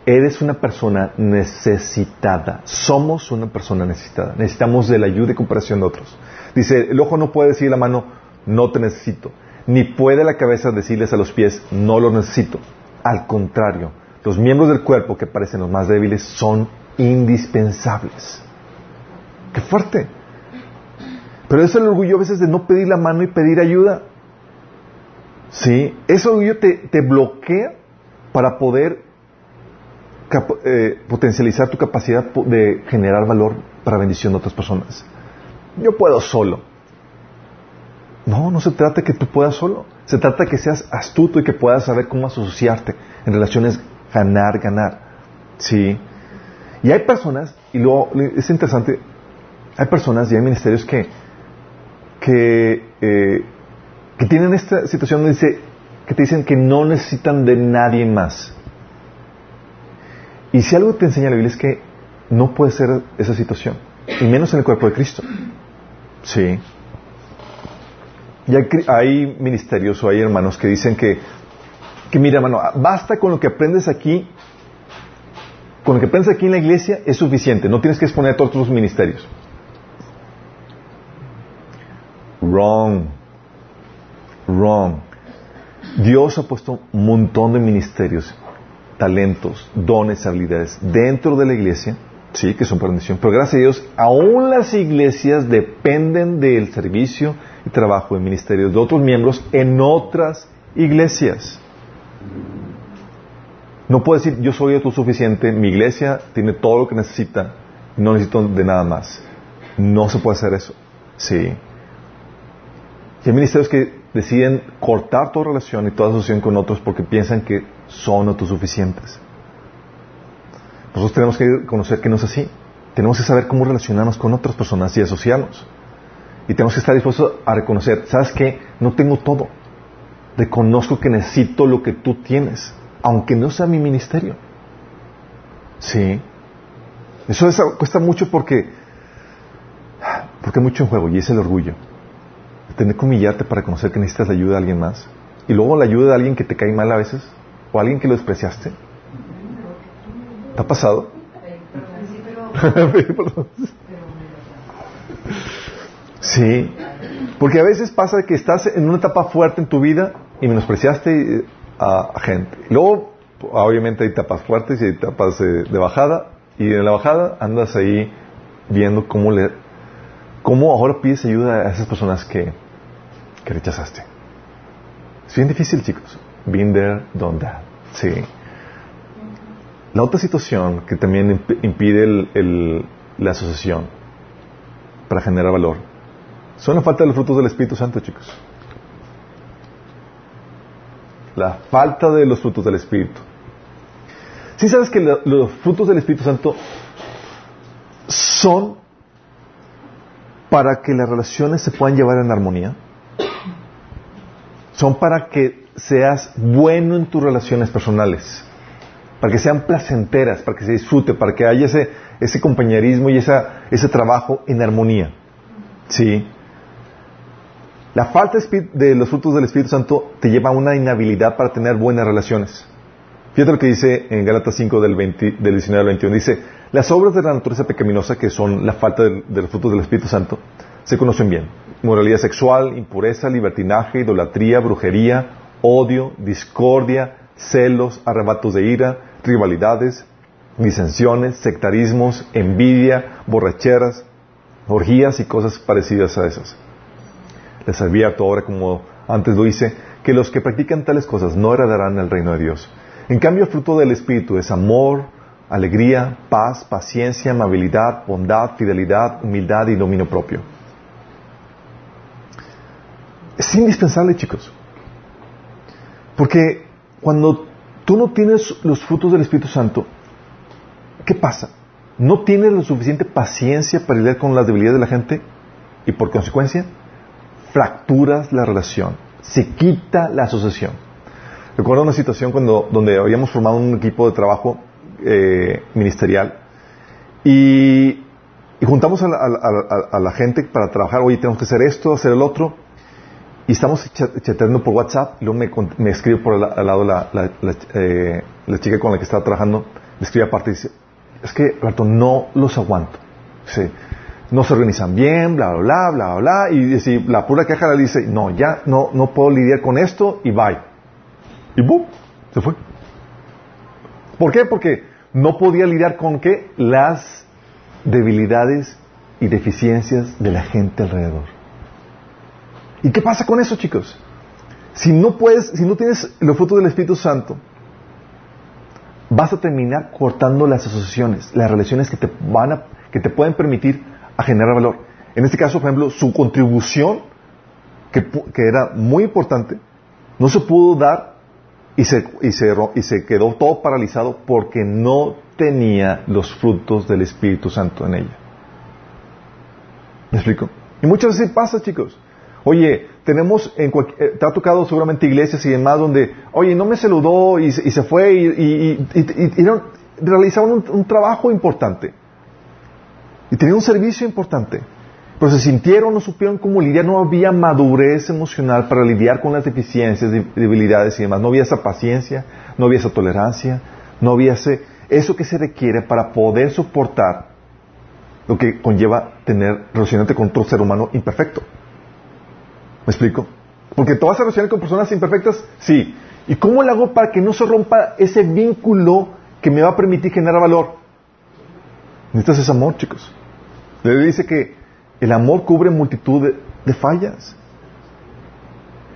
eres una persona necesitada. Somos una persona necesitada. Necesitamos de la ayuda y comparación de otros. Dice, el ojo no puede decir la mano, no te necesito. Ni puede la cabeza decirles a los pies, no los necesito. Al contrario, los miembros del cuerpo que parecen los más débiles son indispensables. ¡Qué fuerte! Pero es el orgullo a veces de no pedir la mano y pedir ayuda. ¿Sí? Ese orgullo te, bloquea para poder eh, potencializar tu capacidad de generar valor para bendición de otras personas. Yo puedo solo. No, no se trata que tú puedas solo. Se trata que seas astuto y que puedas saber cómo asociarte en relaciones ganar, ganar. ¿Sí? Y hay personas, y luego es interesante, hay personas y hay ministerios que, que, eh, que tienen esta situación donde dice, que te dicen que no necesitan de nadie más. Y si algo te enseña la Biblia es que no puede ser esa situación, y menos en el cuerpo de Cristo. Sí. Y hay, ministerios o hay hermanos que dicen que, que mira hermano, basta con lo que aprendes aquí, con lo que aprendes aquí en la iglesia es suficiente, no tienes que exponer a todos tus ministerios. Wrong. Wrong. Dios ha puesto un montón de ministerios, talentos, dones, habilidades dentro de la iglesia Sí, que son bendición. Pero gracias a Dios, aún las iglesias dependen del servicio y trabajo de ministerios de otros miembros en otras iglesias. No puedo decir, yo soy autosuficiente, mi iglesia tiene todo lo que necesita, no necesito de nada más. No se puede hacer eso. Sí. Y hay ministerios que deciden cortar toda relación y toda asociación con otros porque piensan que son autosuficientes. Nosotros tenemos que conocer que no es así. Tenemos que saber cómo relacionarnos con otras personas y asociarnos. Y tenemos que estar dispuestos a reconocer, ¿sabes qué? No tengo todo. Reconozco que necesito lo que tú tienes, aunque no sea mi ministerio. Sí. Eso, cuesta mucho porque, porque hay mucho en juego y es el orgullo. Tener que humillarte para reconocer que necesitas la ayuda de alguien más. Y luego la ayuda de alguien que te cae mal a veces, o alguien que lo despreciaste. ¿Te ha pasado? Sí, porque a veces pasa que estás en una etapa fuerte en tu vida y menospreciaste eh, a, gente. Luego, obviamente hay etapas fuertes y hay etapas de, bajada y en la bajada andas ahí viendo cómo le, cómo ahora pides ayuda a esas personas que, que rechazaste. Es bien difícil, chicos. Been there, done that. Sí. La otra situación que también impide la asociación para generar valor son la falta de los frutos del Espíritu Santo, chicos. La falta de los frutos del Espíritu. Si sabes que los frutos del Espíritu Santo son para que las relaciones se puedan llevar en armonía? Son para que seas bueno en tus relaciones personales para que sean placenteras, para que se disfrute, para que haya ese, ese compañerismo y esa, ese trabajo en armonía. ¿Sí? La falta de los frutos del Espíritu Santo te lleva a una inhabilidad para tener buenas relaciones. Fíjate lo que dice en Gálatas 5 del, 19 al 21. Dice, las obras de la naturaleza pecaminosa, que son la falta de los frutos del Espíritu Santo, se conocen bien. Moralidad sexual, impureza, libertinaje, idolatría, brujería, odio, discordia, celos, arrebatos de ira, rivalidades, disensiones, sectarismos, envidia, borracheras, orgías y cosas parecidas a esas. Les advierto ahora, como antes lo hice, que los que practican tales cosas no heredarán el reino de Dios. En cambio, el fruto del Espíritu es amor, alegría, paz, paciencia, amabilidad, bondad, fidelidad, humildad y dominio propio. Es indispensable, chicos. Porque cuando tú no tienes los frutos del Espíritu Santo, ¿qué pasa? No tienes la suficiente paciencia para lidiar con las debilidades de la gente y por consecuencia fracturas la relación, se quita la asociación. Recuerdo una situación cuando, donde habíamos formado un equipo de trabajo eh, ministerial y, juntamos a la, gente para trabajar, oye, tenemos que hacer esto, hacer el otro, y estamos chateando por WhatsApp, y luego me, me escribe por al lado la, eh, la, chica con la que estaba trabajando, me escribe aparte y dice, es que, Alberto, no los aguanto. Sí. No se organizan bien, bla, bla, bla, bla, bla, y si la pura queja le dice, no, ya no, no puedo lidiar con esto, y bye. Y ¡bum! Se fue. ¿Por qué? Porque no podía lidiar con qué? Las debilidades y deficiencias de la gente alrededor. ¿Y qué pasa con eso, chicos? Si no puedes, si no tienes los frutos del Espíritu Santo, vas a terminar cortando las asociaciones, las relaciones que te van a, que te pueden permitir generar valor. En este caso, por ejemplo, su contribución, que, que era muy importante, no se pudo dar y se, y, se, y se quedó todo paralizado porque no tenía los frutos del Espíritu Santo en ella. ¿Me explico? Y muchas veces pasa, chicos. Oye, tenemos, en eh, te ha tocado seguramente iglesias y demás donde, oye, no me saludó y, se fue y, realizaban un, trabajo importante. Y tenían un servicio importante. Pero se sintieron, no supieron cómo lidiar, no había madurez emocional para lidiar con las deficiencias, debilidades y demás. No había esa paciencia, no había esa tolerancia, no había ese, eso que se requiere para poder soportar lo que conlleva tener relacionarte con otro ser humano imperfecto. ¿Me explico? Porque te vas a relacionar con personas imperfectas, sí. ¿Y cómo le hago para que no se rompa ese vínculo que me va a permitir generar valor? Necesitas ese amor, chicos. Le dice que el amor cubre multitud de, fallas.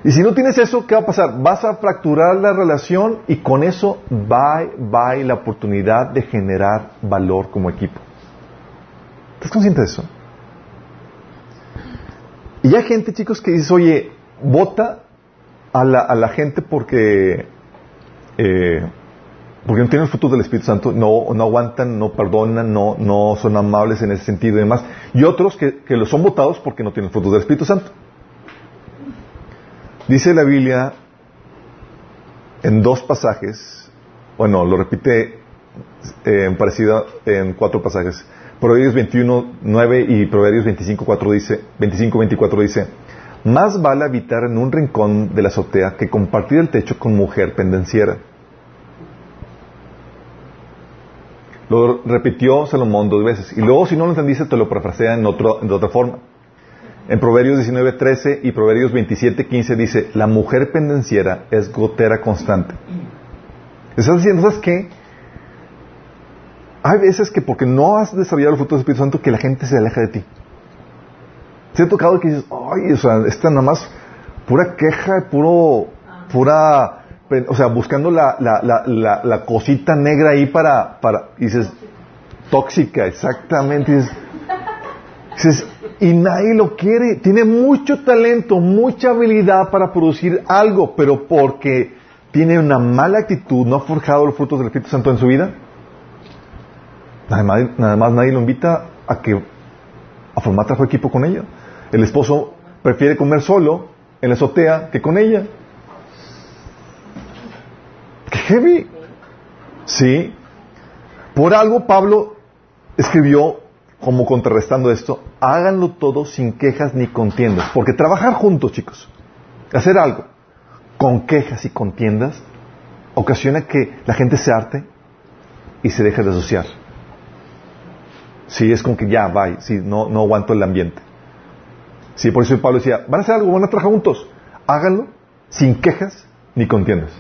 Y si no tienes eso, ¿qué va a pasar? Vas a fracturar la relación y con eso va, va la oportunidad de generar valor como equipo. ¿Estás consciente de eso? Y hay gente, chicos, que dice, oye, vota a la, a la gente porque, eh, porque no tienen el futuro del Espíritu Santo, no, no aguantan, no perdonan, no, no son amables en ese sentido y demás. Y otros que, que lo son votados porque no tienen el fruto del Espíritu Santo. Dice la Biblia en dos pasajes, bueno, lo repite en eh, parecido en cuatro pasajes. Proverbios 21, 9 y Proverbios 25, 4 dice, 25, 24 dice, más vale habitar en un rincón de la azotea que compartir el techo con mujer pendenciera. Lo repitió Salomón dos veces. Y luego, si no lo entendiste, te lo parafrasea en otra forma. En Proverbios 19, 13 y Proverbios 27, 15 dice, la mujer pendenciera es gotera constante. ¿Estás diciendo, ¿sabes qué? Hay veces que porque no has desarrollado el fruto del Espíritu Santo que la gente se aleja de ti. Se ha tocado que dices, ay, o sea, esta nada más pura queja, puro, pura, o sea, buscando la, la, la, la, cosita negra ahí para, para, y dices, tóxica, exactamente. Y dices, y nadie lo quiere. Tiene mucho talento, mucha habilidad para producir algo, pero porque tiene una mala actitud, no ha forjado los frutos del Espíritu Santo en su vida, Nada más, nadie lo invita a que a formar trabajo equipo con ella. El esposo prefiere comer solo en la azotea que con ella. ¡Qué heavy! Sí. Por algo Pablo escribió como contrarrestando esto, háganlo todo sin quejas ni contiendas. Porque trabajar juntos, chicos, hacer algo con quejas y contiendas, ocasiona que la gente se arte y se deje de asociar. Sí, es como que ya, bye, sí, no, no aguanto el ambiente. Sí, por eso Pablo decía, van a hacer algo, van a trabajar juntos, háganlo sin quejas ni contiendas.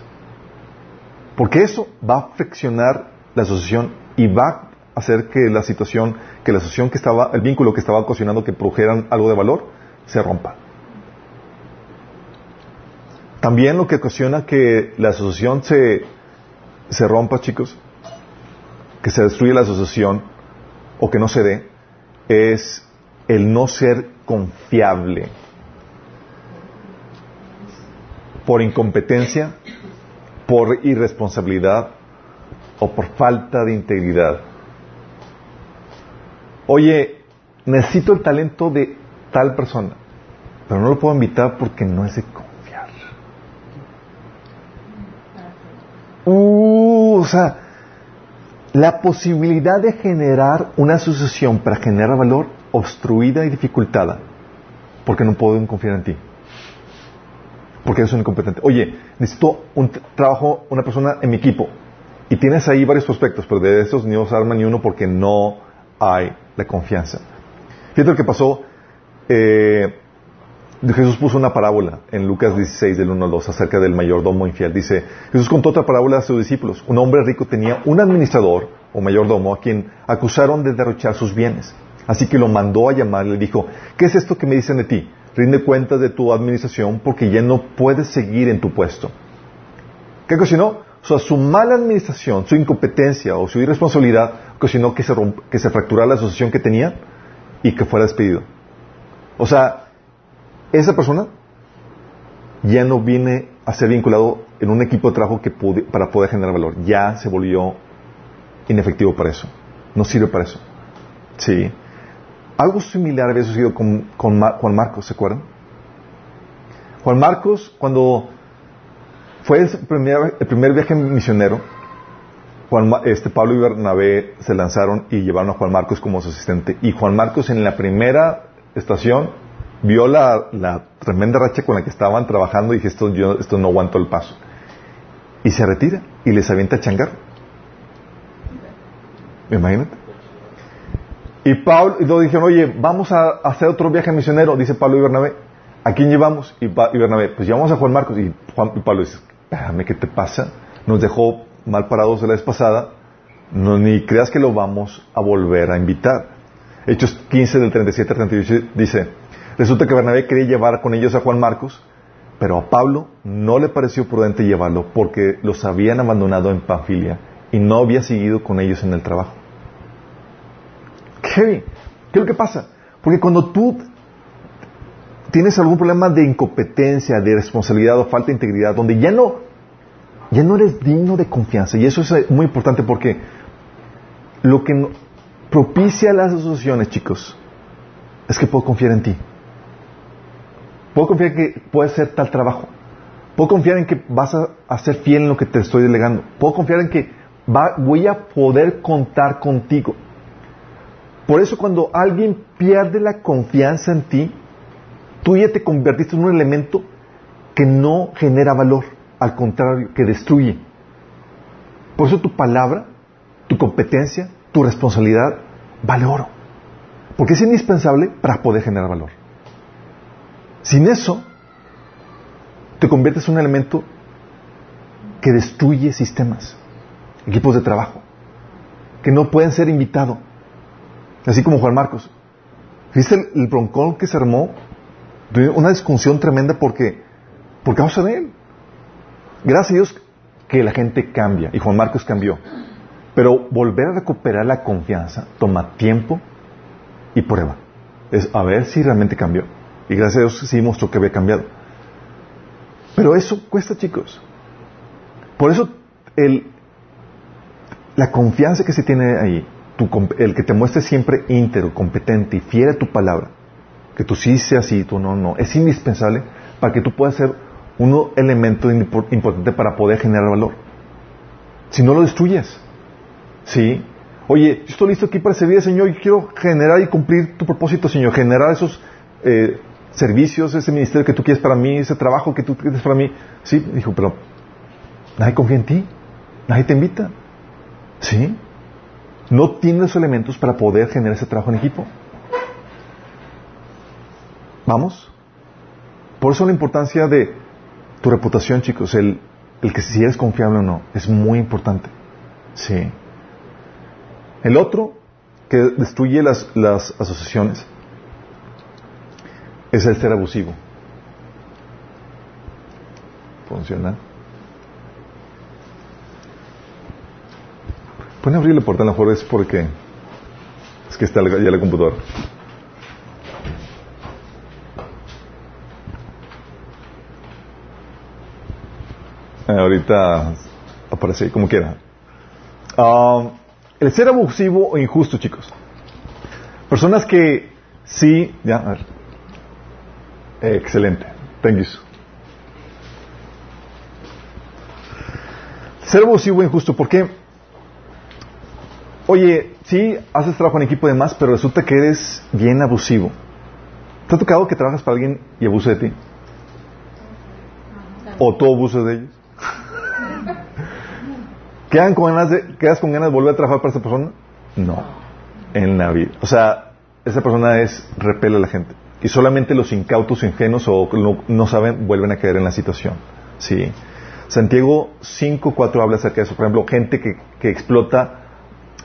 Porque eso va a friccionar la asociación y va hacer que la situación, que la asociación que estaba, el vínculo que estaba ocasionando que produjeran algo de valor, se rompa. También lo que ocasiona que la asociación se, se rompa, chicos, que se destruya la asociación o que no se dé, es el no ser confiable por incompetencia, por irresponsabilidad o por falta de integridad. Oye, necesito el talento de tal persona, pero no lo puedo invitar porque no es de confiar. Uh, o sea, la posibilidad de generar una asociación para generar valor obstruida y dificultada porque no pueden confiar en ti. Porque eres un incompetente. Oye, necesito un trabajo, una persona en mi equipo. Y tienes ahí varios prospectos, pero de esos ni os arma ni uno porque no hay la confianza. Fíjate lo que pasó. Eh, Jesús puso una parábola en Lucas 16, del 1 al 2, acerca del mayordomo infiel. Dice, Jesús contó otra parábola a sus discípulos. Un hombre rico tenía un administrador o mayordomo a quien acusaron de derrochar sus bienes. Así que lo mandó a llamar y le dijo, ¿qué es esto que me dicen de ti? Rinde cuentas de tu administración porque ya no puedes seguir en tu puesto. ¿Qué ocasionó? O sea, su mala administración, su incompetencia o su irresponsabilidad ocasionó que se, que se fracturara la asociación que tenía y que fuera despedido. O sea, esa persona ya no viene a ser vinculado en un equipo de trabajo que para poder generar valor. Ya se volvió inefectivo para eso. No sirve para eso. Sí. Algo similar había sucedido con, Juan Marcos, ¿se acuerdan? Juan Marcos, cuando fue el primer, viaje misionero, Juan, este, Pablo y Bernabé se lanzaron y llevaron a Juan Marcos como su asistente. Y Juan Marcos en la primera estación vio la, tremenda racha con la que estaban trabajando y dije, esto, yo, esto no aguanto el paso. Y se retira y les avienta a changar. Imagínate. Y Pablo, y luego dijeron, oye, vamos a hacer otro viaje misionero, dice Pablo y Bernabé. ¿A quién llevamos? Y, Bernabé, pues llevamos a Juan Marcos. Y, Juan, y Pablo dice, espérame, ¿qué te pasa? Nos dejó mal parados la vez pasada, no, ni creas que lo vamos a volver a invitar. Hechos 15 del 37 al 38 dice, resulta que Bernabé quería llevar con ellos a Juan Marcos, pero a Pablo no le pareció prudente llevarlo porque los habían abandonado en Panfilia y no había seguido con ellos en el trabajo. ¿Qué es lo que pasa? Porque cuando tú tienes algún problema de incompetencia, de responsabilidad o falta de integridad, donde ya no, ya no eres digno de confianza, y eso es eh, muy importante porque lo que propicia las asociaciones, chicos, es que puedo confiar en ti. Puedo confiar en que puedes hacer tal trabajo. Puedo confiar en que vas a, ser fiel en lo que te estoy delegando. Puedo confiar en que voy a poder contar contigo. Por eso cuando alguien pierde la confianza en ti, tú ya te convertiste en un elemento que no genera valor, al contrario, que destruye. Por eso tu palabra, tu competencia, tu responsabilidad vale oro. Porque es indispensable para poder generar valor. Sin eso, te conviertes en un elemento que destruye sistemas, equipos de trabajo, que no pueden ser invitados. Así como Juan Marcos. ¿Viste el, broncón que se armó? Una discusión tremenda porque, por causa de él. Gracias a Dios que la gente cambia y Juan Marcos cambió. Pero volver a recuperar la confianza toma tiempo y prueba. Es a ver si realmente cambió. Y gracias a Dios sí mostró que había cambiado. Pero eso cuesta, chicos. Por eso el, la confianza que se tiene ahí el que te muestre siempre íntegro, competente y fiel a tu palabra, que tú sí seas sí, tú no, no, es indispensable para que tú puedas ser un elemento importante para poder generar valor. Si no lo destruyes, ¿sí? Oye, yo estoy listo aquí para servir, Señor, y quiero generar y cumplir tu propósito, Señor, generar esos eh, servicios, ese ministerio que tú quieres para mí, ese trabajo que tú quieres para mí. Sí, dijo, pero nadie confía en ti, nadie te invita. ¿Sí? no tiene los elementos para poder generar ese trabajo en equipo. ¿Vamos? Por eso la importancia de tu reputación, chicos, el, el que si eres confiable o no, es muy importante. Sí. El otro, que destruye las, las asociaciones, es el ser abusivo. ¿Funciona? Pueden abrir la puerta a lo mejor es porque es que está ya la computadora. Ahorita aparece como quiera. Ah, el ser abusivo o injusto, chicos. Personas que sí, ya, a ver. Excelente. Thank you. Ser abusivo e injusto, ¿por qué? Oye, sí, haces trabajo en equipo y demás, pero resulta que eres bien abusivo. ¿Te ha tocado que trabajas para alguien y abuse de ti? ¿O tú abusas de ellos? ¿Quedan con ganas de, ¿Quedas con ganas de volver a trabajar para esa persona? No. En la vida. O sea, esa persona es, repele a la gente. Y solamente los incautos, ingenuos o no, no saben, vuelven a caer en la situación. Sí. Santiago 5.4 habla acerca de eso. Por ejemplo, gente que, que explota,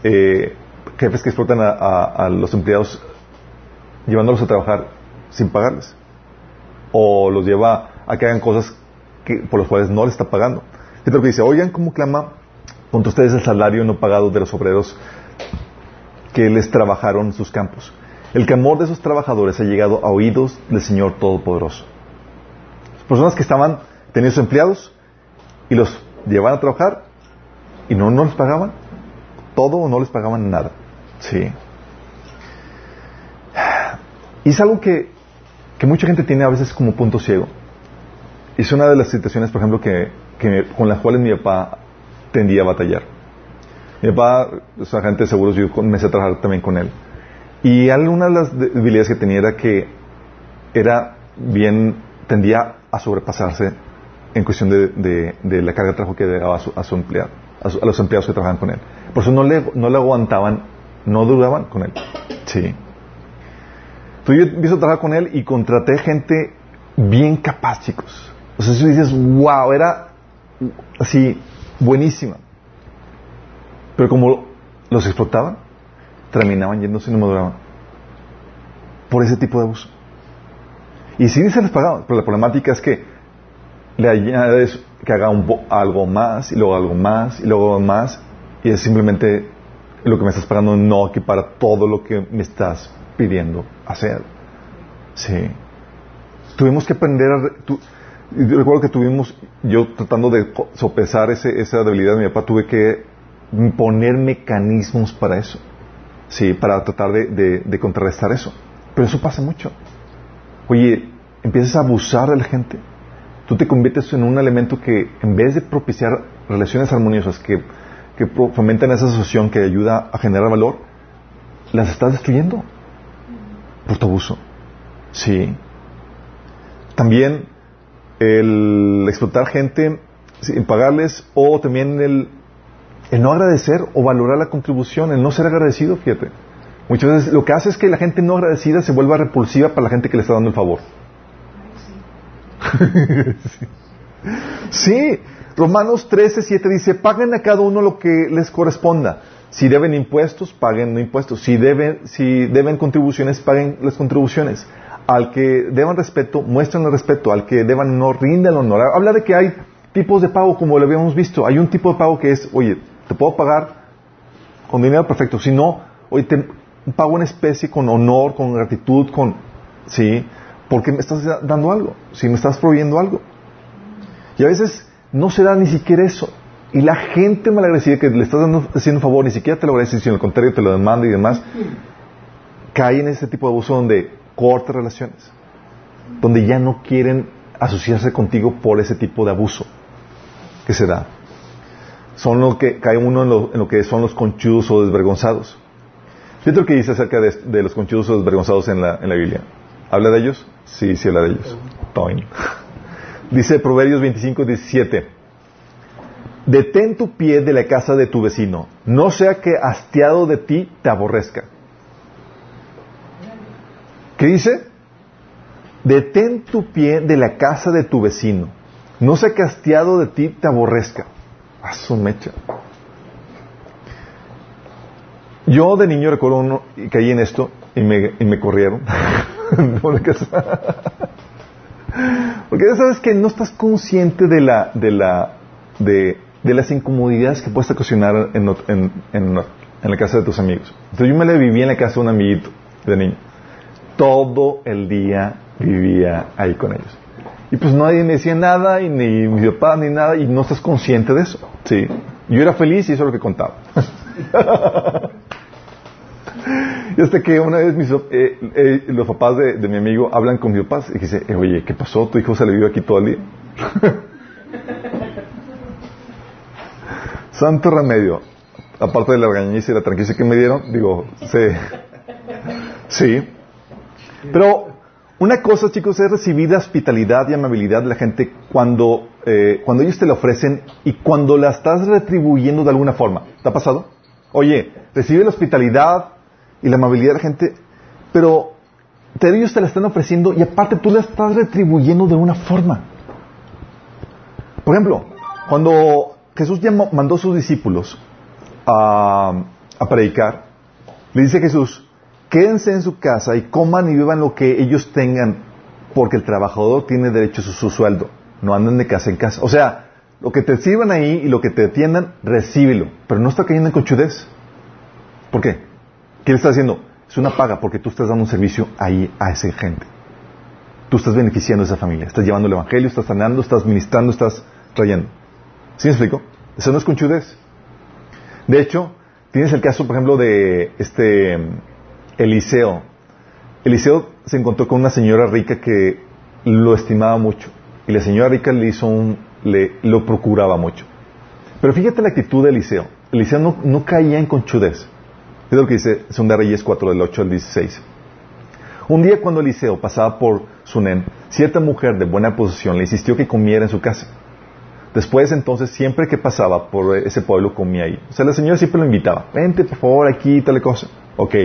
eh, jefes que explotan a, a- los empleados llevándolos a trabajar sin pagarles. O los lleva a que hagan cosas que, por las cuales no les está pagando. Fíjate lo que dice, oigan cómo clama contra ustedes el salario no pagado de los obreros que les trabajaron sus campos. El clamor de esos trabajadores ha llegado a oídos del Señor Todopoderoso. Personas que estaban teniendo sus empleados y los llevaban a trabajar y no, no les pagaban todo o no les pagaban nada. Sí. Y es algo que, que mucha gente tiene a veces como punto ciego. Es una de las situaciones, por ejemplo, que, que con las cuales mi papá tendía a batallar. Mi papá es agente de seguros, yo comencé a trabajar también con él. Y alguna de las debilidades que tenía era que era bien, tendía a sobrepasarse en cuestión de, la carga de trabajo que daba a su, a empleado, a, su- a los empleados que trabajaban con él. Por eso no le, no le aguantaban, no duraban con él. Sí. Entonces yo empiezo a trabajar con él y contraté gente bien capaz, chicos. O sea, si dices, wow, era así, buenísima. Pero como los explotaban, terminaban yéndose y no me duraban. Por ese tipo de abuso. Y sí se les pagaba, pero la problemática es que le añades que haga un algo más, y luego algo más, y luego más, y es simplemente lo que me estás pagando no equipara todo lo que me estás pidiendo hacer. Sí. Tuvimos que aprender a... tu- yo recuerdo que tuvimos, yo tratando de sopesar ese, esa debilidad de mi papá, tuve que poner mecanismos para eso. Sí, para tratar de, contrarrestar eso. Pero eso pasa mucho. Oye, empiezas a abusar de la gente. Tú te conviertes en un elemento que, en vez de propiciar relaciones armoniosas que, que fomentan esa asociación que ayuda a generar valor, las estás destruyendo por tu abuso. Sí. También el explotar gente sin pagarles o también el, el no agradecer o valorar la contribución, el no ser agradecido, fíjate. Muchas veces lo que hace es que la gente no agradecida se vuelva repulsiva para la gente que le está dando el favor. Sí, Romanos 13, 7 dice, paguen a cada uno lo que les corresponda. Si deben impuestos, paguen impuestos. Si deben, si deben contribuciones, paguen las contribuciones. Al que deban respeto, muestren el respeto. Al que deban honor, rindan honor. Habla de que hay tipos de pago, como lo habíamos visto. Hay un tipo de pago que es, oye, te puedo pagar con dinero perfecto. Si no, oye, te pago en especie, con honor, con gratitud, con, sí, porque me estás dando algo, si me estás proveyendo algo. Y a veces no se da ni siquiera eso. Y la gente malagradecida que le estás dando, haciendo un favor, ni siquiera te lo agradece, sino al contrario te lo demanda y demás, cae en ese tipo de abuso donde corta relaciones, donde ya no quieren asociarse contigo por ese tipo de abuso que se da. Son lo que cae uno en lo, en lo que son los conchudos o desvergonzados. Fíjate lo que dice acerca de, los conchudos o desvergonzados en la, en la Biblia. ¿Habla de ellos? Sí, sí habla de ellos. Dice Proverbios 25, 17. Detén tu pie de la casa de tu vecino, no sea que hastiado de ti te aborrezca. ¿Qué dice? Detén tu pie de la casa de tu vecino, no sea que hastiado de ti te aborrezca. A su mecha. Yo de niño recuerdo uno y caí en esto y me, y me corrieron. Porque ya sabes que no estás consciente de la, de la, de, de las incomodidades que puedes ocasionar en, en, en, en, la casa de tus amigos. Entonces yo me la viví en la casa de un amiguito de niño. Todo el día vivía ahí con ellos. Y pues nadie me decía nada, y ni mi papá, ni nada, y no estás consciente de eso. Sí. Yo era feliz y eso es lo que contaba. y hasta que una vez mis, eh, eh, los papás de, mi amigo hablan con mi papá y dice, eh, oye, ¿qué pasó? ¿Tu hijo se le vive aquí todo el día? Santo remedio. Aparte de la regañiza y la tranquilidad que me dieron, digo, sí. Sí. Pero una cosa, chicos, es recibir la hospitalidad y amabilidad de la gente cuando, eh, cuando ellos te la ofrecen y cuando la estás retribuyendo de alguna forma. ¿Te ha pasado? Oye, recibe la hospitalidad y la amabilidad de la gente, pero ellos te la están ofreciendo y aparte tú la estás retribuyendo de una forma. Por ejemplo, cuando Jesús mandó a sus discípulos a, a predicar, le dice Jesús, quédense en su casa y coman y beban lo que ellos tengan, porque el trabajador tiene derecho a su, sueldo. No anden de casa en casa. O sea, lo que te sirvan ahí y lo que te atiendan, recíbelo. Pero no está cayendo en conchudez. ¿Por qué? ¿Qué le está haciendo? Es una paga porque tú estás dando un servicio ahí a esa gente. Tú estás beneficiando a esa familia. Estás llevando el evangelio, estás sanando, estás ministrando, estás trayendo. ¿Sí me explico? Eso no es conchudez. De hecho, tienes el caso, por ejemplo, de este Eliseo. Eliseo se encontró con una señora rica que lo estimaba mucho. Y la señora rica le hizo un, le, lo procuraba mucho. Pero fíjate la actitud de Eliseo. Eliseo no, no caía en conchudez. Es lo que dice 2 Reyes 4, del 8 al 16. Un día cuando Eliseo pasaba por Sunem, cierta mujer de buena posición le insistió que comiera en su casa. Después entonces, siempre que pasaba por ese pueblo, comía ahí. O sea, la señora siempre lo invitaba. Vente, por favor, aquí, tal cosa. Ok.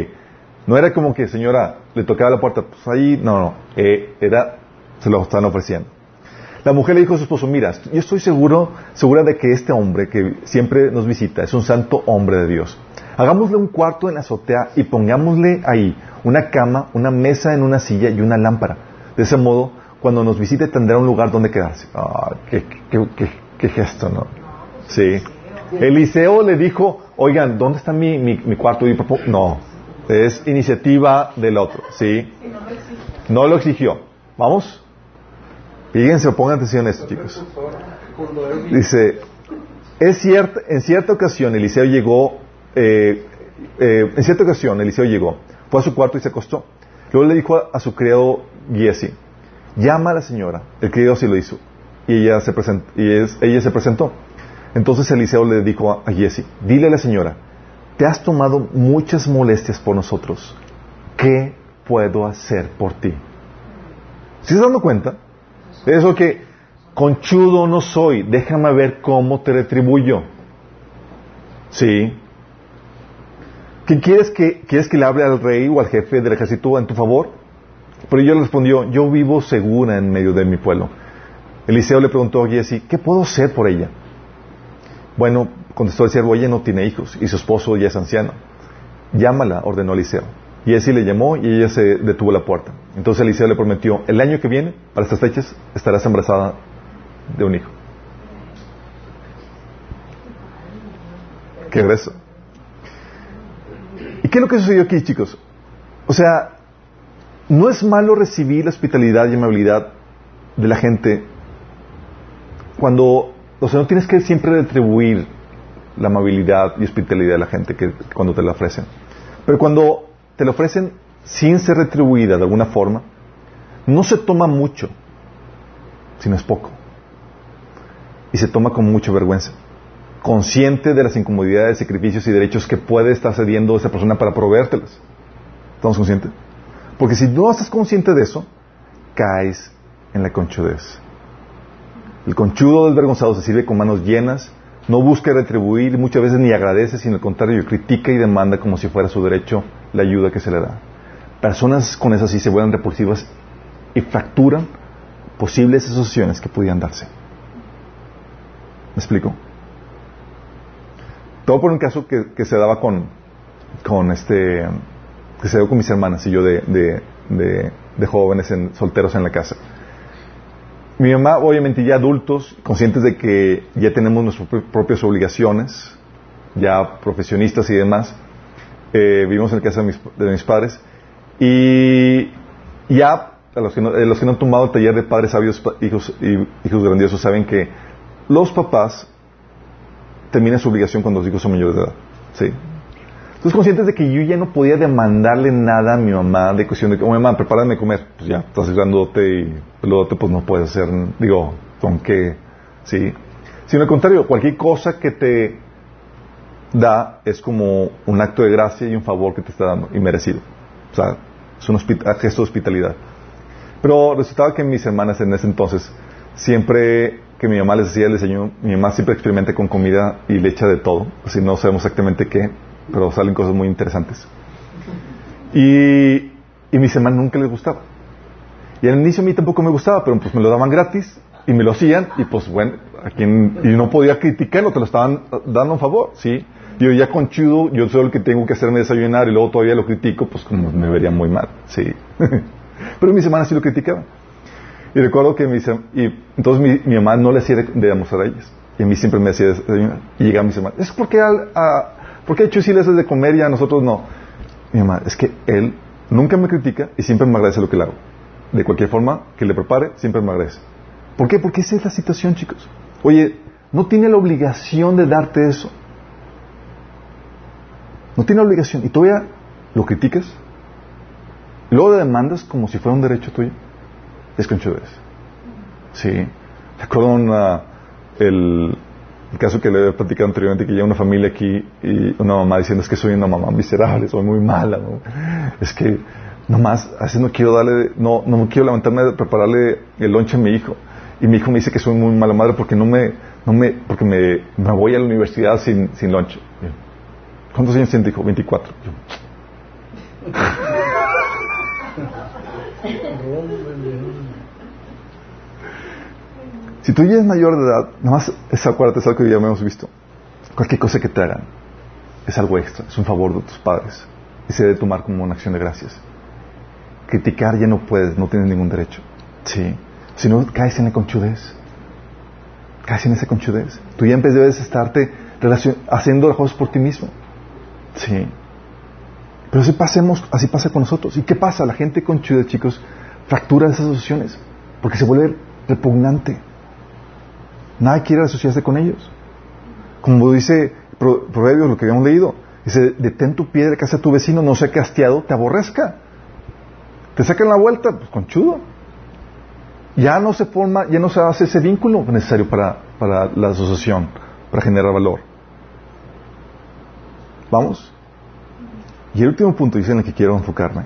No era como que, señora, le tocaba la puerta, pues ahí, no, no, eh, era, se lo estaban ofreciendo. La mujer le dijo a su esposo, mira, yo estoy seguro, segura de que este hombre que siempre nos visita es un santo hombre de Dios. Hagámosle un cuarto en la azotea y pongámosle ahí una cama, una mesa en una silla y una lámpara. De ese modo, cuando nos visite tendrá un lugar donde quedarse. Ah, qué, qué, gesto, ¿no? Sí. Eliseo le dijo, oigan, ¿dónde está mi, mi, mi cuarto? Y no, es iniciativa del otro, ¿sí? No lo exigió. ¿Vamos? Fíjense, pongan atención a esto, chicos. Dice, es cierto, en cierta ocasión Eliseo llegó, eh, eh, en cierta ocasión Eliseo llegó, fue a su cuarto y se acostó. Luego le dijo a, su criado Giesi, llama a la señora. El criado sí lo hizo. Y ella se presentó. Entonces Eliseo le dijo a, a Giesi, dile a la señora, te has tomado muchas molestias por nosotros. ¿Qué puedo hacer por ti? ¿Sí estás dando cuenta? Eso que conchudo no soy, déjame ver cómo te retribuyo. ¿Sí? ¿Qué quieres que, quieres que le hable al rey o al jefe del ejército en tu favor? Pero ella le respondió, yo vivo segura en medio de mi pueblo. Eliseo le preguntó a Jesse, ¿qué puedo hacer por ella? Bueno, contestó el siervo, ella no tiene hijos y su esposo ya es anciano. Llámala, ordenó Eliseo. Y así le llamó y ella se detuvo a la puerta. Entonces Eliseo le prometió, el año que viene, para estas fechas, estarás embarazada de un hijo. Qué grueso. ¿Y qué es lo que sucedió aquí, chicos? O sea, no es malo recibir la hospitalidad y amabilidad de la gente cuando, o sea, no tienes que siempre retribuir la amabilidad y hospitalidad de la gente que cuando te la ofrecen. Pero cuando te la ofrecen sin ser retribuida de alguna forma, no se toma mucho, sino es poco. Y se toma con mucha vergüenza. Consciente de las incomodidades, sacrificios y derechos que puede estar cediendo esa persona para proveértelas. ¿Estamos conscientes? Porque si no estás consciente de eso, caes en la conchudez. El conchudo desvergonzado se sirve con manos llenas no busca retribuir, muchas veces ni agradece, sino al contrario, critica y demanda como si fuera su derecho la ayuda que se le da. Personas con esas sí se vuelven repulsivas y fracturan posibles asociaciones que pudieran darse. ¿Me explico? Todo por un caso que, se daba con, con este, que se dio con mis hermanas y yo de, de, jóvenes en, solteros en la casa. Mi mamá, obviamente ya adultos, conscientes de que ya tenemos nuestras pro- propias obligaciones, ya profesionistas y demás, eh, vivimos en la casa de mis, de mis padres y ya a los que, no, eh, los que no han tomado el taller de padres sabios, hijos, hijos grandiosos, saben que los papás terminan su obligación cuando los hijos son mayores de edad. ¿sí? Entonces, conscientes de que yo ya no podía demandarle nada a mi mamá de cuestión de que, oh, mamá, prepárame comer. Pues ya, estás grandote y peludote, pues no puedes hacer, digo, con qué, ¿sí? Sino al contrario, cualquier cosa que te da es como un acto de gracia y un favor que te está dando, y merecido. O sea, es un gesto de hospitalidad. Pero resultaba que mis hermanas en ese entonces, siempre que mi mamá les hacía el desayuno, mi mamá siempre experimenta con comida y le echa de todo. Así no sabemos exactamente qué, pero salen cosas muy interesantes. Y, y mis hermanas nunca les gustaba. Y al inicio a mí tampoco me gustaba, pero pues me lo daban gratis y me lo hacían y pues bueno, a quien, y no podía criticarlo, te lo estaban dando un favor, ¿sí? Yo ya conchudo, yo soy el que tengo que hacerme desayunar y luego todavía lo critico, pues como me vería muy mal, ¿sí? pero mis hermanas sí lo criticaban. Y recuerdo que mis, y entonces mi, mi mamá no le hacía de, de almorzar a ellas. Y a mí siempre me hacía desayunar. Y llegaba mis hermanas, es porque al, a, porque a Chuy le haces de comer y a nosotros no. Mi mamá, es que él nunca me critica y siempre me agradece lo que le hago. De cualquier forma que le prepare, siempre me agradece. ¿Por qué? Porque esa es la situación, chicos. Oye, no tiene la obligación de darte eso. No tiene la obligación. Y todavía lo criticas. Luego le demandas como si fuera un derecho tuyo. Es conchudez. Sí. Recuerdo una, el, el caso que le había platicado anteriormente, que llega una familia aquí y una mamá diciendo es que soy una mamá miserable, soy muy mala. ¿no? Es que nomás, a veces no quiero darle, no, no quiero levantarme a prepararle el lonche a mi hijo. Y mi hijo me dice que soy muy mala madre porque no me, no me, porque me, me voy a la universidad sin, sin lonche. ¿Cuántos años tiene? Dijo, 24. Yo, Si tú ya eres mayor de edad, nomás es, acuérdate, es algo que ya hemos visto. Cualquier cosa que te hagan es algo extra, es un favor de tus padres. Y se debe tomar como una acción de gracias. Criticar ya no puedes, no tienes ningún derecho. Sí. Si no, caes en la conchudez. Caes en esa conchudez. Tú ya en vez debes estarte haciendo las cosas por ti mismo. Sí. Pero así, pasemos, así pasa con nosotros. ¿Y qué pasa? La gente conchuda, chicos, fractura esas asociaciones. Porque se vuelve repugnante. Nadie quiere asociarse con ellos. Como dice Pro- Proverbios, lo que habíamos leído, dice, detén tu piedra que hace tu vecino, no sea que hastiado te aborrezca. Te sacan la vuelta, pues conchudo. Ya no se forma, ya no se hace ese vínculo necesario para, para la asociación, para generar valor. ¿Vamos? Y el último punto, dice en el que quiero enfocarme.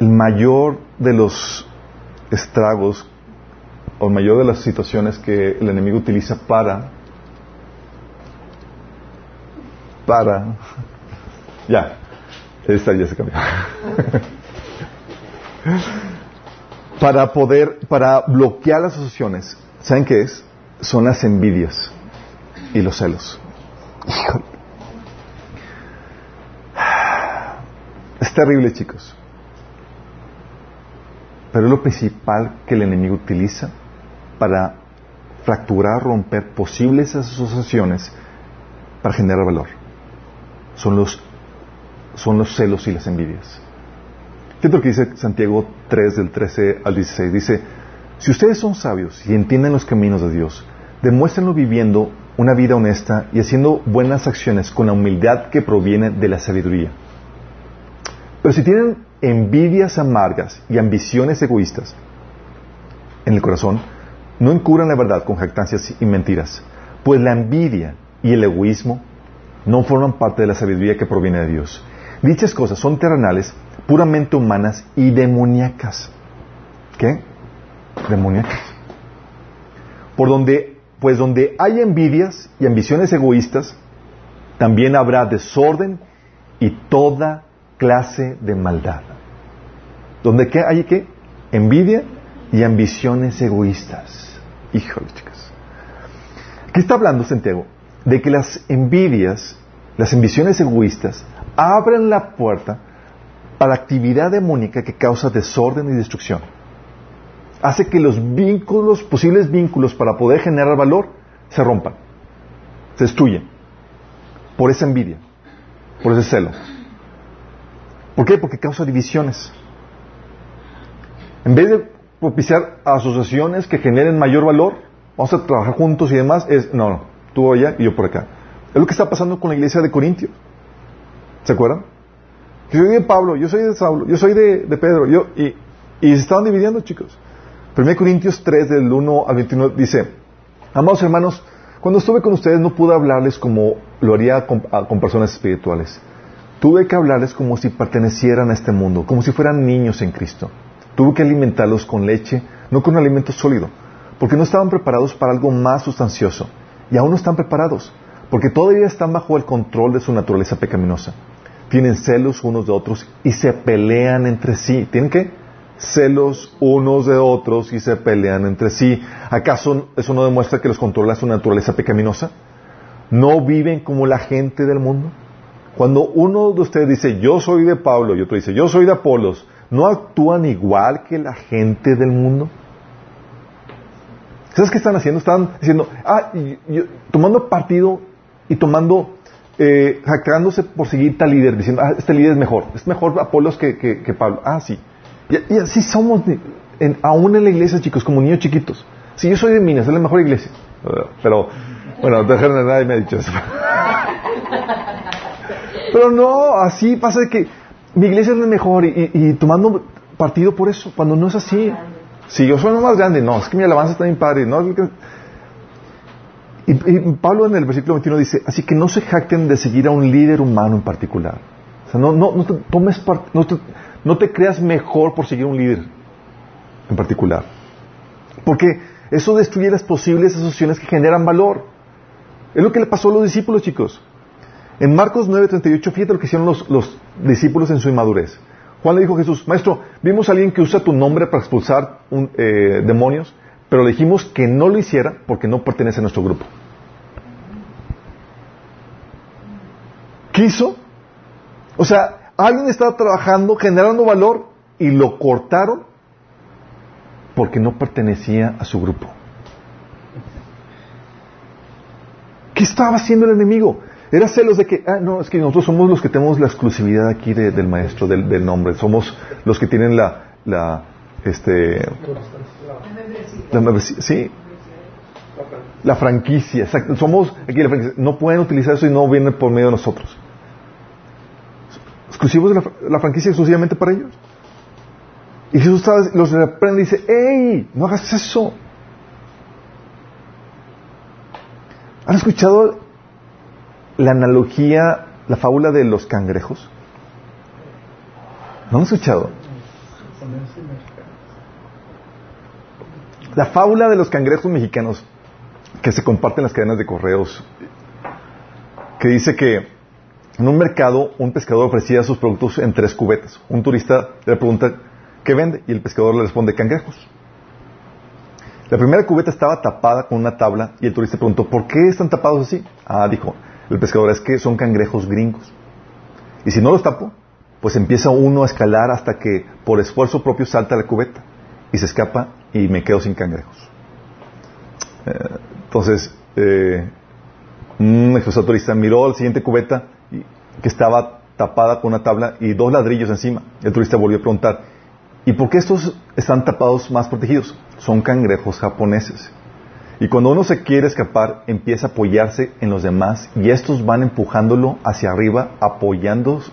El mayor de los estragos o mayor de las situaciones que el enemigo utiliza para para ya esta ya se cambió. Para poder para bloquear las asociaciones ¿saben qué es? son las envidias y los celos. Es terrible chicos. Pero lo principal que el enemigo utiliza para fracturar, romper posibles asociaciones para generar valor. Son los, son los celos y las envidias. Fíjate lo que dice Santiago 3 del 13 al 16. Dice, si ustedes son sabios y entienden los caminos de Dios, demuéstrenlo viviendo una vida honesta y haciendo buenas acciones con la humildad que proviene de la sabiduría. Pero si tienen envidias amargas y ambiciones egoístas en el corazón, no encubran la verdad con jactancias y mentiras, pues la envidia y el egoísmo no forman parte de la sabiduría que proviene de Dios. Dichas cosas son terrenales, puramente humanas y demoníacas. ¿Qué? Demoníacas. Por donde, pues donde hay envidias y ambiciones egoístas, también habrá desorden y toda clase de maldad. Donde qué hay qué? Envidia y ambiciones egoístas. Híjole, chicas. Aquí está hablando Santiago de que las envidias las ambiciones egoístas, abren la puerta a la actividad demónica que causa desorden y destrucción. Hace que los vínculos, posibles vínculos para poder generar valor, se rompan, se destruyen por esa envidia, por ese celo. ¿Por qué? Porque causa divisiones. En vez de propiciar asociaciones que generen mayor valor, vamos a trabajar juntos y demás, es, no, tú allá y yo por acá. Es lo que está pasando con la iglesia de Corintios. ¿Se acuerdan? Yo soy de Pablo, yo soy de Saulo, yo soy de, Pedro, yo, y, y, se estaban dividiendo, chicos. 1 Corintios 3, del 1 al 21, dice, amados hermanos, cuando estuve con ustedes no pude hablarles como lo haría con personas espirituales. Tuve que hablarles como si pertenecieran a este mundo, como si fueran niños en Cristo. Tuve que alimentarlos con leche, no con alimento sólido, porque no estaban preparados para algo más sustancioso. Y aún no están preparados, porque todavía están bajo el control de su naturaleza pecaminosa. Tienen celos unos de otros y se pelean entre sí. ¿Tienen qué? Celos unos de otros y se pelean entre sí. ¿Acaso eso no demuestra que los controla su naturaleza pecaminosa? ¿No viven como la gente del mundo? Cuando uno de ustedes dice, yo soy de Pablo, y otro dice, yo soy de Apolos, ¿no actúan igual que la gente del mundo? ¿Sabes qué están haciendo? Están diciendo, ah, tomando partido y tomando, eh, por seguir tal líder, diciendo, ah, este líder es mejor, es mejor Apolos que, Pablo. Ah, sí. Y, así somos, aún en la iglesia, chicos, como niños chiquitos. Si yo soy de Minas, es la mejor iglesia. Pero, bueno, nadie me ha dicho eso. Pero no, así pasa de que mi iglesia es la mejor y, tomando partido por eso, cuando no es así. Si yo soy más grande, no, es que mi alabanza está bien padre. No, y, Pablo en el versículo 21 dice, así que no se jacten de seguir a un líder humano en particular. O sea, no, no, no te tomes no te, no te creas mejor por seguir a un líder en particular. Porque eso destruye las posibles asociaciones que generan valor. Es lo que le pasó a los discípulos, chicos. En Marcos 9:38, fíjate lo que hicieron los, discípulos en su inmadurez. Juan le dijo a Jesús, Maestro, vimos a alguien que usa tu nombre para expulsar eh, demonios, pero le dijimos que no lo hiciera porque no pertenece a nuestro grupo. ¿Qué hizo? O sea, alguien estaba trabajando, generando valor y lo cortaron porque no pertenecía a su grupo. ¿Qué estaba haciendo el enemigo? Era celos de que, ah, no, es que nosotros somos los que tenemos la exclusividad aquí del maestro, del, nombre. Somos los que tienen la, la, este, la sí, la franquicia, exacto. Somos aquí la franquicia. No pueden utilizar eso y no vienen por medio de nosotros. Exclusivos de la, franquicia exclusivamente para ellos. Y Jesús los reprende y dice, ¡Ey! No hagas eso. ¿Han escuchado la analogía, la fábula de los cangrejos? ¿No han escuchado? La fábula de los cangrejos mexicanos que se comparten en las cadenas de correos, que dice que en un mercado un pescador ofrecía sus productos en tres cubetas. Un turista le pregunta qué vende y el pescador le responde cangrejos. La primera cubeta estaba tapada con una tabla y el turista preguntó, ¿por qué están tapados así? Ah, dijo, el pescador es que son cangrejos gringos. Y si no los tapo, pues empieza uno a escalar hasta que por esfuerzo propio salta la cubeta y se escapa y me quedo sin cangrejos. Eh, entonces, eh, un turista miró la siguiente cubeta que estaba tapada con una tabla y dos ladrillos encima. El turista volvió a preguntar, ¿y por qué estos están tapados más protegidos? Son cangrejos japoneses. Y cuando uno se quiere escapar, empieza a apoyarse en los demás y estos van empujándolo hacia arriba, apoyados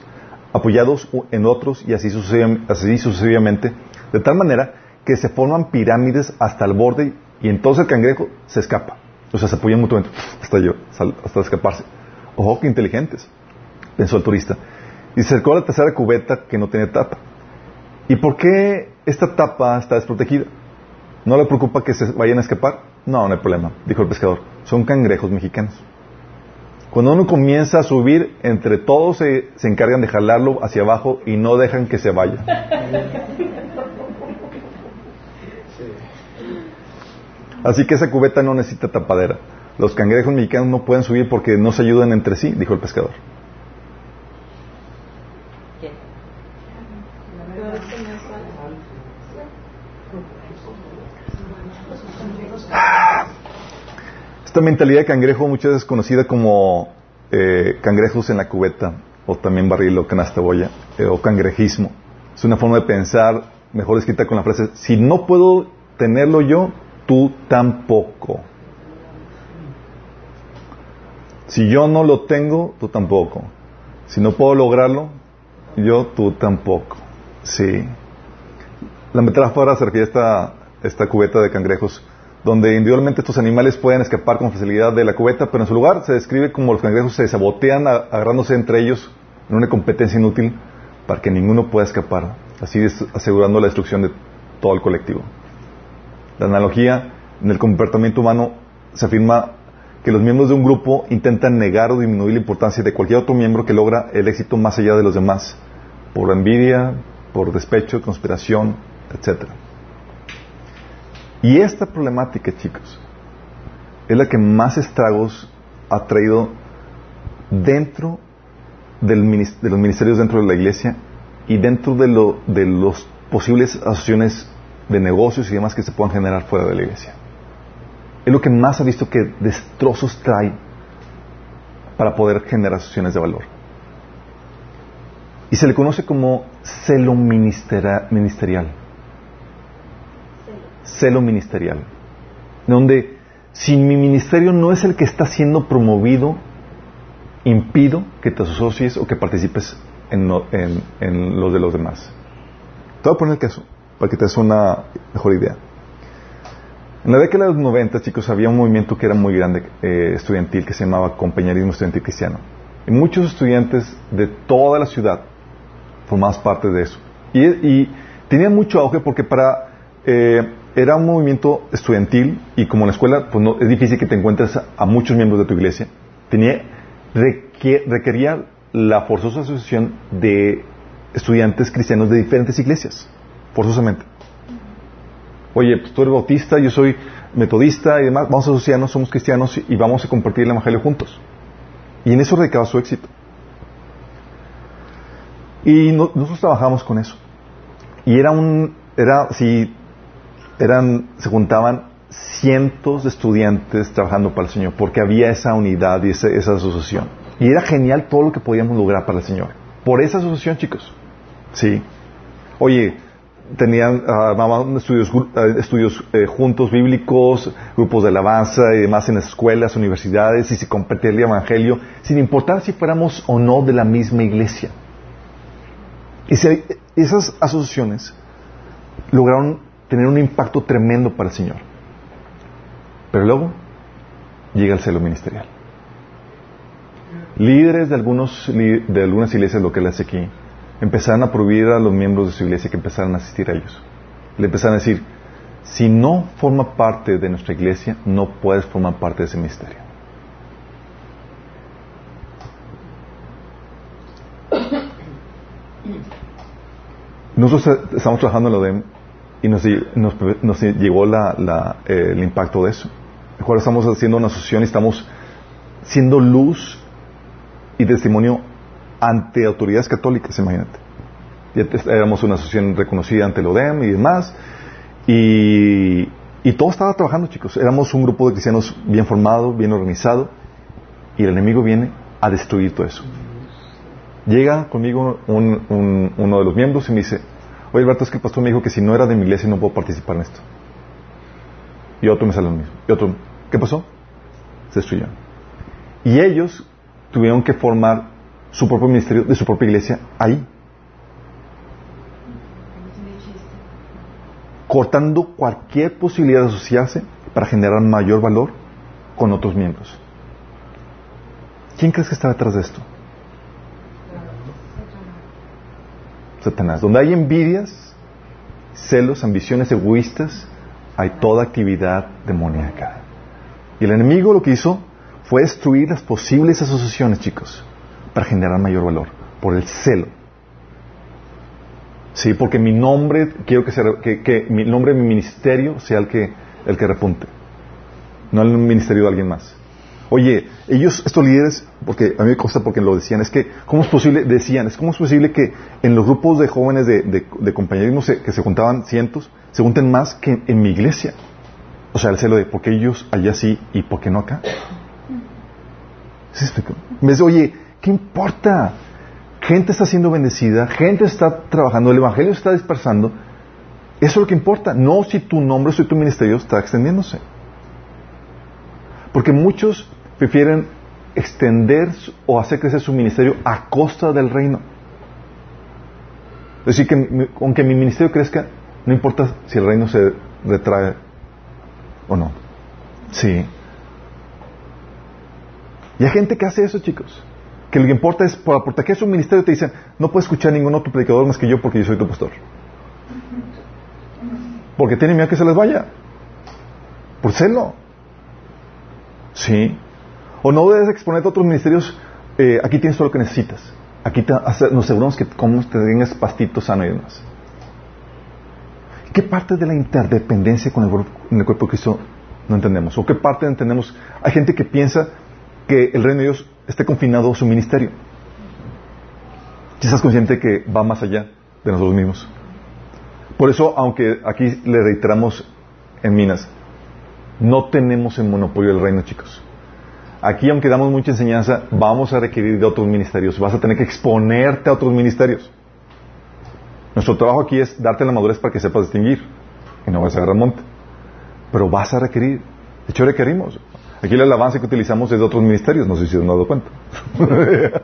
en otros y así sucesivamente, de tal manera que se forman pirámides hasta el borde y entonces el cangrejo se escapa. O sea, se apoyan mutuamente hasta yo, hasta escaparse. Ojo, que inteligentes, pensó el turista. Y a la tercera cubeta que no tiene tapa. ¿Y por qué esta tapa está desprotegida? ¿No le preocupa que se vayan a escapar? No, no hay problema, dijo el pescador. Son cangrejos mexicanos. Cuando uno comienza a subir, entre todos se, encargan de jalarlo hacia abajo y no dejan que se vaya. Así que esa cubeta no necesita tapadera. Los cangrejos mexicanos no pueden subir porque no se ayudan entre sí, dijo el pescador. ¿Quién? Esta mentalidad de cangrejo muchas veces conocida como eh, cangrejos en la cubeta, o también barril o canasta boya, eh, o cangrejismo. Es una forma de pensar, mejor escrita con la frase, si no puedo tenerlo yo, tú tampoco. Si yo no lo tengo, tú tampoco. Si no puedo lograrlo, yo, tú tampoco. Sí. La metáfora se refiere a esta, esta cubeta de cangrejos, donde individualmente estos animales pueden escapar con facilidad de la cubeta, pero en su lugar se describe como los cangrejos se sabotean agarrándose entre ellos en una competencia inútil para que ninguno pueda escapar, así asegurando la destrucción de todo el colectivo. La analogía en el comportamiento humano se afirma que los miembros de un grupo intentan negar o disminuir la importancia de cualquier otro miembro que logra el éxito más allá de los demás, por envidia, por despecho, conspiración, etc. Y esta problemática, chicos, es la que más estragos ha traído dentro de los ministerios dentro de la iglesia y dentro de, lo, de las posibles asociaciones de negocios y demás que se puedan generar fuera de la iglesia. Es lo que más ha visto que destrozos trae para poder generar asociaciones de valor. Y se le conoce como celo ministerial. Celo ministerial. Donde si mi ministerio no es el que está siendo promovido, impido que te asocies o que participes en, en, los de los demás. Te voy a poner el caso para que te des una mejor idea. En la década de los 90, chicos, había un movimiento que era muy grande, eh, estudiantil, que se llamaba Compañerismo Estudiantil Cristiano. Y muchos estudiantes de toda la ciudad formaban parte de eso. Y, tenía mucho auge porque para eh, era un movimiento estudiantil y como en la escuela pues no, es difícil que te encuentres a, muchos miembros de tu iglesia, tenía, requería la forzosa asociación de estudiantes cristianos de diferentes iglesias, forzosamente. Oye, pues tú eres bautista, yo soy metodista y demás, vamos a asociarnos, somos cristianos y vamos a compartir el Evangelio juntos. Y en eso recaba su éxito. Y nosotros trabajamos con eso. Y era un, era, si eran, se juntaban cientos de estudiantes trabajando para el Señor, porque había esa unidad y esa, asociación. Y era genial todo lo que podíamos lograr para el Señor. Por esa asociación, chicos. Sí. Oye, tenían uh, estudios, eh, estudios eh, juntos bíblicos, grupos de alabanza y demás en las escuelas, universidades, y se compartía el Evangelio, sin importar si fuéramos o no de la misma iglesia. Y esas asociaciones lograron tener un impacto tremendo para el Señor. Pero luego llega el celo ministerial. Líderes de, algunos, de algunas iglesias locales aquí empezaron a prohibir a los miembros de su iglesia que empezaran a asistir a ellos. Le empezaron a decir, si no forma parte de nuestra iglesia, no puedes formar parte de ese ministerio. Nosotros estamos trabajando en lo de y nos, nos, llegó la, eh, el impacto de eso. Ahora estamos haciendo una asociación y estamos siendo luz y testimonio ante autoridades católicas, imagínate. Ya éramos una asociación reconocida ante el ODEM y demás. Y, y todo estaba trabajando, chicos. Éramos un grupo de cristianos bien formado, bien organizado. Y el enemigo viene a destruir todo eso. Llega conmigo uno de los miembros y me dice, oye Alberto, es que el pastor me dijo que si no era de mi iglesia no puedo participar en esto. Y otro me sale lo mismo. Y otro, ¿qué pasó? Se destruyó. Y ellos tuvieron que formar su propio ministerio de su propia iglesia ahí. Cortando cualquier posibilidad de asociarse para generar mayor valor con otros miembros. ¿Quién crees que está detrás de esto? Satanás. Donde hay envidias, celos, ambiciones egoístas, hay toda actividad demoníaca. Y el enemigo lo que hizo fue destruir las posibles asociaciones, chicos, para generar mayor valor, por el celo. Sí, porque mi nombre, quiero que, sea, que, mi nombre mi ministerio sea el que, el que repunte, no el ministerio de alguien más. Oye, ellos, estos líderes, porque a mí me consta porque lo decían, es que, ¿cómo es posible? Decían, es cómo es posible que en los grupos de jóvenes de, de, compañerismo se- que se juntaban cientos, se junten más que en, mi iglesia. O sea, el celo de por qué ellos allá sí y por qué no acá. ¿Sí explico? Me dice, oye, ¿qué importa? Gente está siendo bendecida, gente está trabajando, el evangelio está dispersando. Eso es lo que importa, no si tu nombre, si tu ministerio está extendiéndose. Porque muchos prefieren extender su- o hacer crecer su ministerio a costa del reino. Es decir, que aunque mi ministerio crezca, no importa si el reino se retrae o no. Sí. Y hay gente que hace eso, chicos. Que lo que importa es, que es un ministerio, te dicen, no puedes escuchar ningún otro predicador más que yo porque yo soy tu pastor. Porque tienen miedo que se les vaya. Por celo. Sí. O no debes exponerte a otros ministerios. eh, aquí tienes todo lo que necesitas. Aquí nos aseguramos que como te tengas pastito sano y demás. ¿Qué parte de la interdependencia con el, en el cuerpo de Cristo no entendemos? ¿O qué parte entendemos? Hay gente que piensa que el reino de Dios esté confinado a su ministerio. Si estás consciente que va más allá de nosotros mismos. Por eso, aunque aquí le reiteramos en Minas, no tenemos el monopolio del reino, chicos. Aquí, aunque damos mucha enseñanza, vamos a requerir de otros ministerios. Vas a tener que exponerte a otros ministerios. Nuestro trabajo aquí es darte la madurez para que sepas distinguir y no vas a agarrar monte. Pero vas a requerir. De hecho, requerimos. Aquí la alabanza que utilizamos es de otros ministerios. No sé si se han dado cuenta.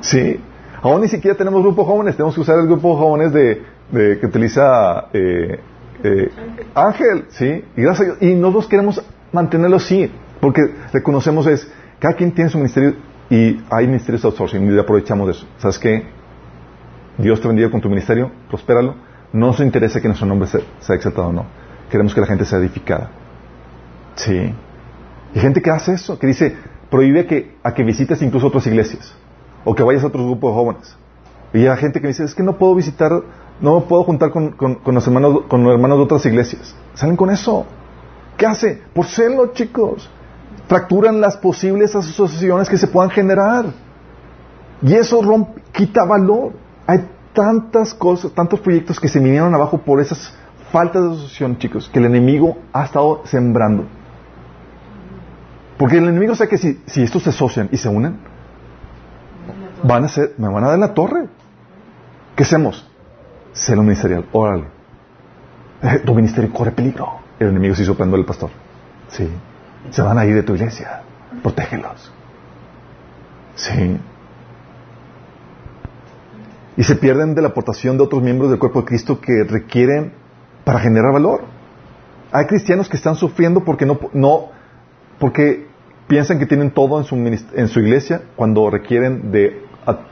sí. Aún ni siquiera tenemos grupo jóvenes. Tenemos que usar el grupo jóvenes de, que utiliza eh, eh, Ángel. Sí. Y gracias a Dios. Y nosotros queremos mantenerlo así. Porque reconocemos es, cada quien tiene su ministerio y hay ministerios de outsourcing y aprovechamos de eso. ¿Sabes qué? Dios te bendiga con tu ministerio, prospéralo. No nos interesa que nuestro nombre sea, exaltado o no. Queremos que la gente sea edificada. Sí. Y gente que hace eso, que dice, prohíbe que, a que visites incluso otras iglesias. O que vayas a otros grupos de jóvenes. Y hay gente que dice, es que no puedo visitar, no puedo juntar con, con- con los hermanos, con los hermanos de otras iglesias. Salen con eso. ¿Qué hace? Por celo, chicos. Fracturan las posibles asociaciones que se puedan generar. Y eso rompe, quita valor. Hay tantas cosas, tantos proyectos que se vinieron abajo por esas faltas de asociación, chicos, que el enemigo ha estado sembrando. Porque el enemigo sabe que si, si estos se asocian y se unen, van a ser, me van a dar la torre. ¿Qué hacemos? Celo ministerial, órale. Eh, tu ministerio corre peligro. El enemigo se hizo al pastor. Sí. Se van a ir de tu iglesia. Protégelos. Sí. Y se pierden de la aportación de otros miembros del cuerpo de Cristo que requieren para generar valor. Hay cristianos que están sufriendo porque no, no porque piensan que tienen todo en su, en su iglesia cuando requieren de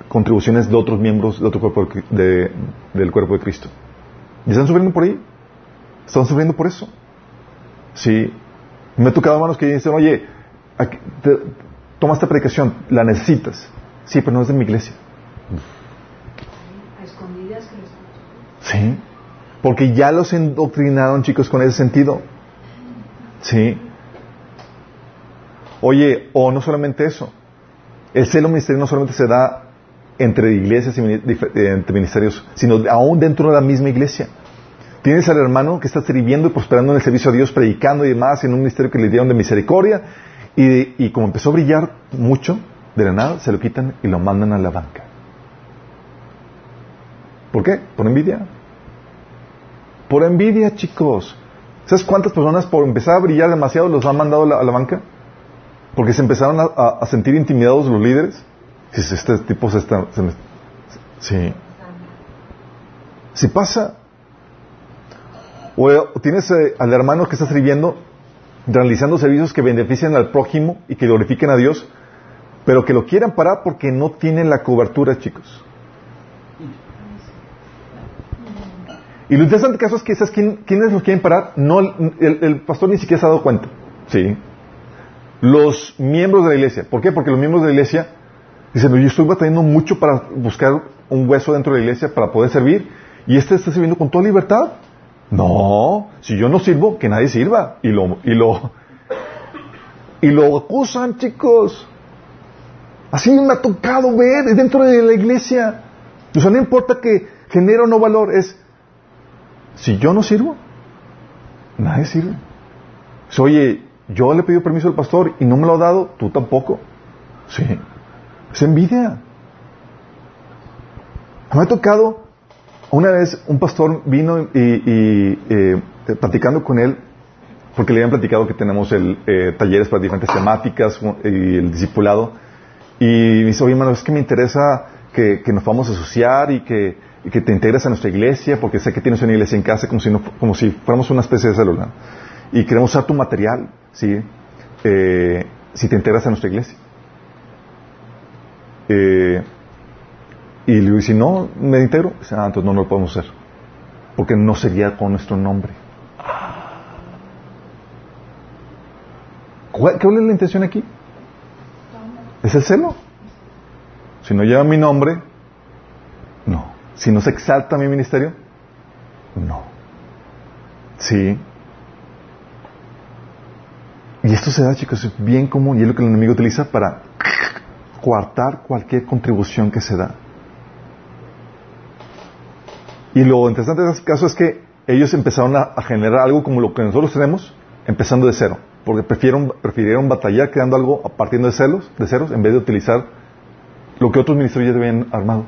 contribuciones de otros miembros de otro cuerpo de- del cuerpo de Cristo. Y están sufriendo por ahí. Están sufriendo por eso. Sí. Me ha tocado hermanos que dicen, oye, aquí te- toma esta predicación, la necesitas. Sí, pero no es de mi iglesia. A escondidas que los Sí. Porque ya los endoctrinaron, chicos, con ese sentido. Sí. Oye, o no solamente eso. El celo ministerio no solamente se da entre iglesias y eh, entre ministerios, sino aún dentro de la misma iglesia. Tienes al hermano que está sirviendo y prosperando en el servicio a Dios, predicando y demás, en un ministerio que le dieron de misericordia, y, como empezó a brillar mucho, de la nada, se lo quitan y lo mandan a la banca. ¿Por qué? Por envidia. Por envidia, chicos. ¿Sabes cuántas personas por empezar a brillar demasiado los han mandado a la, banca? Porque se empezaron a, sentir intimidados los líderes. Dices, este tipo se está... sí. Si pasa. O, o tienes eh, al hermano que está sirviendo, realizando servicios que benefician al prójimo y que glorifiquen a Dios, pero que lo quieran parar porque no tienen la cobertura, chicos. Y lo interesante caso es que, ¿sabes quién, quiénes los quieren parar? No, el, el pastor ni siquiera se ha dado cuenta. Sí. Los miembros de la iglesia. ¿Por qué? Porque los miembros de la iglesia dicen, yo estoy batallando mucho para buscar un hueso dentro de la iglesia para poder servir y este está sirviendo con toda libertad. No, si yo no sirvo, que nadie sirva. Y lo, y lo, y lo acusan, chicos. Así me ha tocado ver dentro de la iglesia. O sea, no importa que genere o no valor, es, si yo no sirvo, nadie sirve. oye, yo le he pedido permiso al pastor y no me lo ha dado, tú tampoco. Sí, es envidia. Me ha tocado, una vez un pastor vino y, eh, platicando con él, porque le habían platicado que tenemos el, eh, talleres para diferentes temáticas y el discipulado, y me dice, oye hermano, es que me interesa que, nos vamos a asociar y que, que, te integres a nuestra iglesia, porque sé que tienes una iglesia en casa como si, como si fuéramos una especie de célula. Y queremos usar tu material, ¿sí? Eh, si te integras a nuestra iglesia. Eh, y le si no me integro, dice, ah, entonces no, no lo podemos hacer. Porque no sería con nuestro nombre. ¿Cuál, ¿Qué es la intención aquí? Es el celo. Si no lleva mi nombre, no. Si no se exalta mi ministerio, no. Sí. Y esto se da, chicos, es bien común y es lo que el enemigo utiliza para coartar cualquier contribución que se da. Y lo interesante de este caso es que ellos empezaron a, generar algo como lo que nosotros tenemos, empezando de cero. Porque prefirieron, prefirieron batallar creando algo partiendo de celos, de ceros, en vez de utilizar lo que otros ministerios ya habían armado.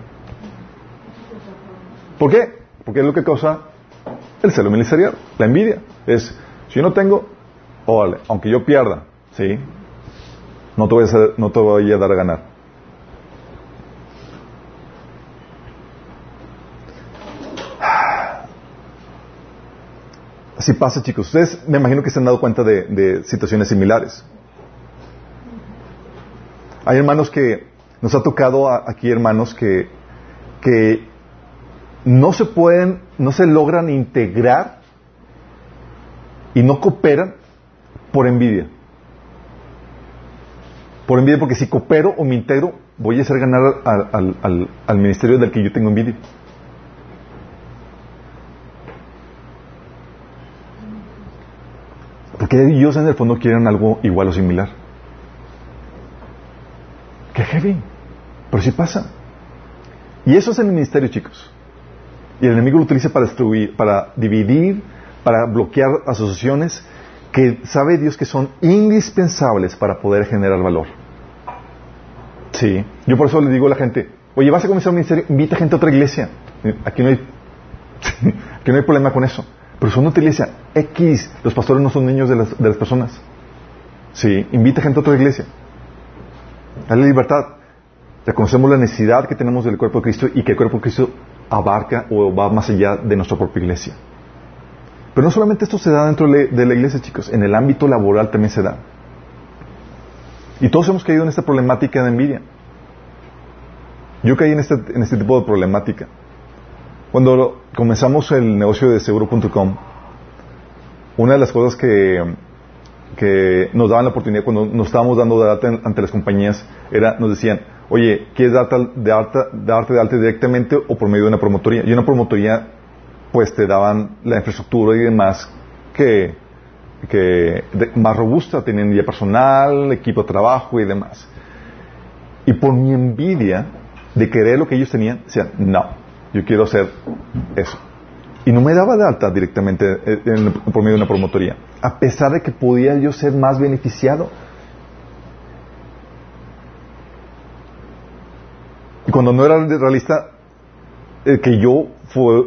¿Por qué? Porque es lo que causa el celo ministerial, la envidia. Es, si yo no tengo, órale, aunque yo pierda, ¿sí? No te voy a, no te voy a dar a ganar. Así pasa, chicos. Ustedes me imagino que se han dado cuenta de, situaciones similares. Hay hermanos que, nos ha tocado aquí hermanos que, que no se pueden, no se logran integrar y no cooperan por envidia. Por envidia, porque si coopero o me integro, voy a hacer ganar al, al ministerio del que yo tengo envidia. Porque ellos en el fondo quieren algo igual o similar. Qué heavy. Pero sí pasa. Y eso es el ministerio, chicos. Y el enemigo lo utiliza para destruir, para dividir, para bloquear asociaciones que sabe Dios que son indispensables para poder generar valor. Sí. Yo por eso le digo a la gente, oye, vas a comenzar un ministerio, invita gente a otra iglesia. Aquí no hay, aquí no hay problema con eso. Pero son una iglesia X. Los pastores no son niños de las, personas. Sí, invita gente a otra iglesia. Dale libertad. Reconocemos la necesidad que tenemos del cuerpo de Cristo y que el cuerpo de Cristo abarca o va más allá de nuestra propia iglesia. Pero no solamente esto se da dentro de la iglesia, chicos, en el ámbito laboral también se da. Y todos hemos caído en esta problemática de envidia. Yo caí en este, en este tipo de problemática. Cuando comenzamos el negocio de seguro.com, una de las cosas que, que nos daban la oportunidad cuando nos estábamos dando de alta ante las compañías era, nos decían, oye, ¿quieres darte de alta, darte de alta directamente o por medio de una promotoría? Y una promotoría, pues te daban la infraestructura y demás que, que más robusta, tenían ya personal, equipo de trabajo y demás. Y por mi envidia de querer lo que ellos tenían, decían, no, yo quiero hacer eso. Y no me daba de alta directamente eh, por medio de una promotoría, a pesar de que podía yo ser más beneficiado. Y cuando no era realista, eh, que yo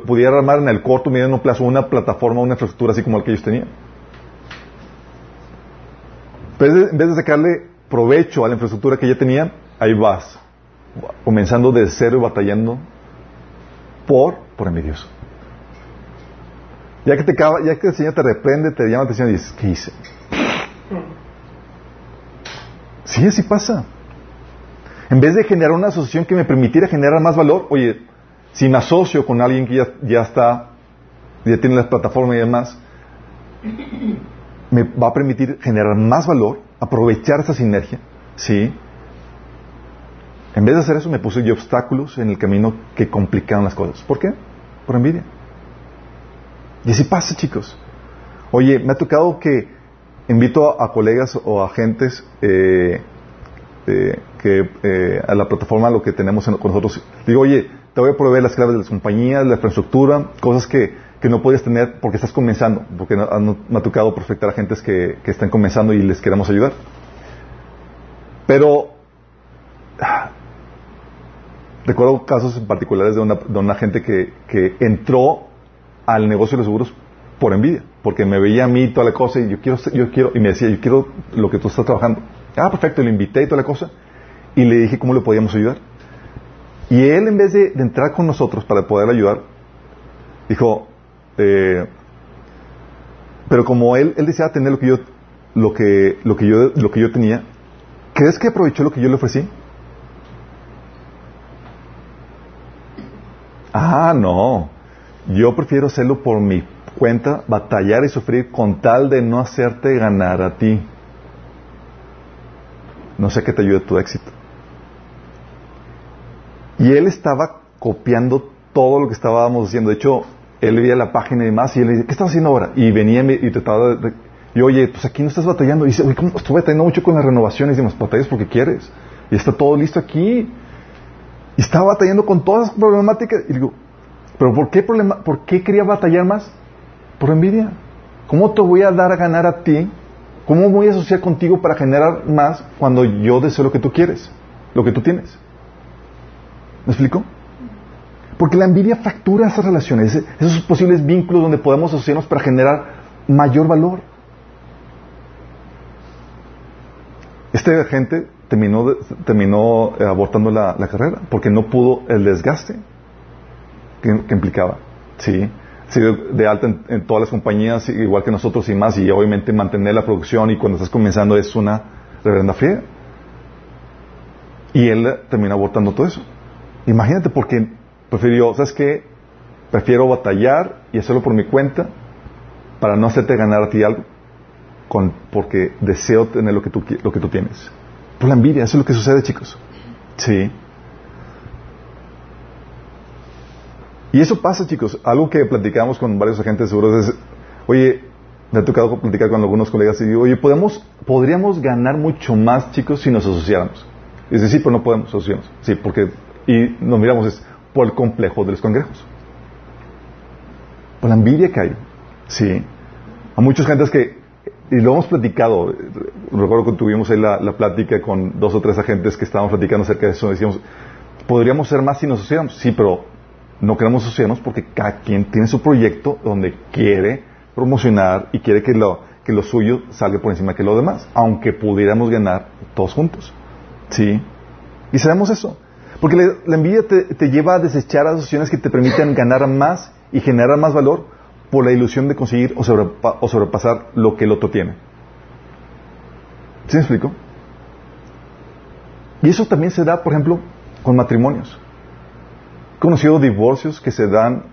pudiera armar en el corto, mediano plazo una plataforma, una infraestructura así como la que ellos tenían. Pero en vez de sacarle provecho a la infraestructura que ya tenían, ahí vas, comenzando de cero y batallando por, por envidioso. Ya que, te, ya que el Señor te reprende, te llama la atención y dices, ¿qué hice? Sí, así pasa. En vez de generar una asociación que me permitiera generar más valor, oye, si me asocio con alguien que ya, ya está, ya tiene la plataforma y demás, me va a permitir generar más valor, aprovechar esa sinergia, ¿sí? En vez de hacer eso, me puse yo obstáculos en el camino que complicaron las cosas. ¿Por qué? Por envidia. Y así pasa, chicos. Oye, me ha tocado que invito a, colegas o agentes eh, eh, que eh, a la plataforma lo que tenemos con nosotros. Digo, oye, te voy a proveer las claves de las compañías, la infraestructura, cosas que, que no podías tener porque estás comenzando, porque no, me ha tocado prospectar a agentes que, que están comenzando y les queremos ayudar. Pero recuerdo casos en particulares de una, gente que, que entró al negocio de los seguros por envidia, porque me veía a mí toda la cosa y yo quiero, yo quiero, y me decía, yo quiero lo que tú estás trabajando. Ah, perfecto, le invité y toda la cosa, y le dije cómo le podíamos ayudar. Y él, en vez de, entrar con nosotros para poder ayudar, dijo, eh, pero como él, él deseaba tener lo que yo, lo que, lo que yo, lo que yo tenía, ¿crees que aprovechó lo que yo le ofrecí? Ah, no. Yo prefiero hacerlo por mi cuenta, batallar y sufrir con tal de no hacerte ganar a ti. No sé qué te ayude tu éxito. Y él estaba copiando todo lo que estábamos haciendo. De hecho, él veía la página y demás y él le dice, ¿qué estás haciendo ahora? Y venía y trataba de... Y oye, pues aquí no estás batallando. Y dice, oye, ¿cómo estuve batallando mucho con las renovaciones? Y demás, batallas porque quieres. Y está todo listo aquí. Y estaba batallando con todas las problemáticas. Y digo, ¿pero por qué, problema, por qué quería batallar más? Por envidia. ¿Cómo te voy a dar a ganar a ti? ¿Cómo voy a asociar contigo para generar más cuando yo deseo lo que tú quieres? Lo que tú tienes. ¿Me explico? Porque la envidia fractura esas relaciones, esos posibles vínculos donde podemos asociarnos para generar mayor valor. Este gente terminó, terminó eh, abortando la, carrera porque no pudo el desgaste que, implicaba. Sí, de alta en, todas las compañías, igual que nosotros y más, y obviamente mantener la producción y cuando estás comenzando es una reverenda friega. Y él terminó abortando todo eso. Imagínate, porque prefirió, ¿sabes qué? Prefiero batallar y hacerlo por mi cuenta para no hacerte ganar a ti algo, con, porque deseo tener lo que, tú, lo que tú tienes. Por la envidia, eso es lo que sucede, chicos. Sí. Y eso pasa, chicos. Algo que platicamos con varios agentes seguros es, oye, me ha tocado platicar con algunos colegas y digo, oye, ¿podemos, podríamos ganar mucho más, chicos, si nos asociáramos. Y dice, sí, pero no podemos asociarnos. Sí, porque, y nos miramos, es por el complejo de los congrejos. Por la envidia que hay. Sí. A muchas gentes que, y lo hemos platicado, recuerdo que tuvimos ahí la, la plática con dos o tres agentes que estábamos platicando acerca de eso, decíamos, podríamos ser más si nos asociáramos. Sí, pero no queremos asociarnos porque cada quien tiene su proyecto donde quiere promocionar y quiere que lo, que lo suyo salga por encima que lo demás, aunque pudiéramos ganar todos juntos. ¿Sí? Y sabemos eso. Porque la, envidia te, lleva a desechar asociaciones que te permiten ganar más y generar más valor por la ilusión de conseguir o, o sobrepasar lo que el otro tiene. ¿Sí me explico? Y eso también se da, por ejemplo, con matrimonios conocido divorcios que se dan,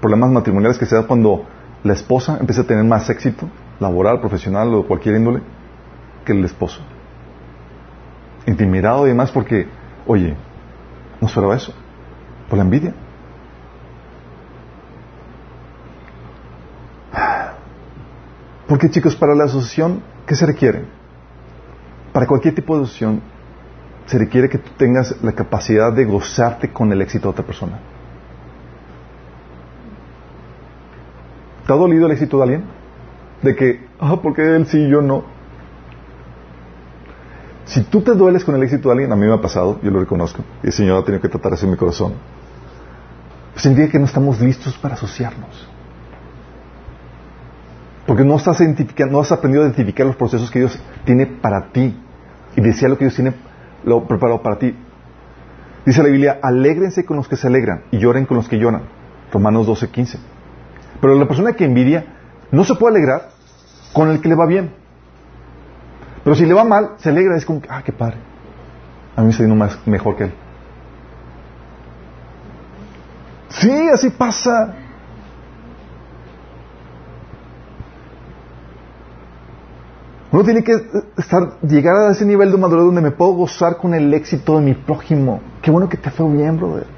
problemas matrimoniales que se dan cuando la esposa empieza a tener más éxito laboral, profesional o cualquier índole que el esposo. Intimidado y demás porque, oye, no esperaba eso, por la envidia. Porque chicos, para la asociación, ¿qué se requiere? Para cualquier tipo de asociación se requiere que tú tengas la capacidad de gozarte con el éxito de otra persona. ¿Te ha dolido el éxito de alguien? De que, ah, ¿por qué él sí y yo no? Si tú te dueles con el éxito de alguien, a mí me ha pasado, yo lo reconozco, y el Señor ha tenido que tratar eso en mi corazón, pues significa que no estamos listos para asociarnos. Porque no estás no has aprendido a identificar los procesos que Dios tiene para ti y decía lo que Dios tiene preparó para ti. Dice la Biblia, alégrense con los que se alegran y lloren con los que lloran. Romanos 12, 15. Pero la persona que envidia no se puede alegrar con el que le va bien. Pero si le va mal, se alegra, es como, ah, qué padre. A mí me más, mejor que él. Sí, así pasa. Uno tiene que estar, llegar a ese nivel de madurez donde me puedo gozar con el éxito de mi prójimo. Qué bueno que te fue bien, brother.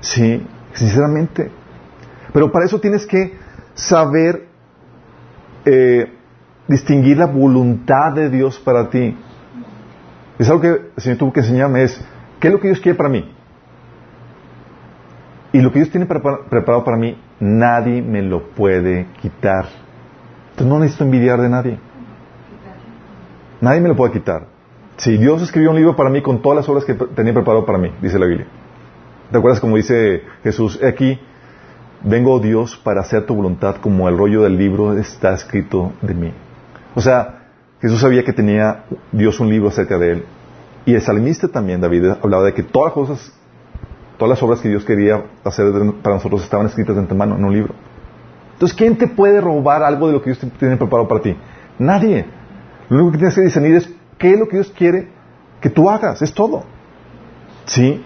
Sí, sinceramente. Pero para eso tienes que saber eh, distinguir la voluntad de Dios para ti. Es algo que el Señor tuvo que enseñarme, es, ¿qué es lo que Dios quiere para mí? Y lo que Dios tiene preparado para mí, nadie me lo puede quitar. Entonces no necesito envidiar de nadie. Nadie me lo puede quitar. Si Dios escribió un libro para mí con todas las obras que tenía preparado para mí, dice la Biblia. ¿Te acuerdas como dice Jesús? Aquí, vengo Dios para hacer tu voluntad como el rollo del libro está escrito de mí. O sea, Jesús sabía que tenía Dios un libro acerca de él. Y el salmista también, David, hablaba de que todas las todas las obras que Dios quería hacer para nosotros estaban escritas de antemano en un libro. Entonces, ¿quién te puede robar algo de lo que Dios tiene preparado para ti? Nadie. Lo único que tienes que discernir es qué es lo que Dios quiere que tú hagas. Es todo. ¿Sí?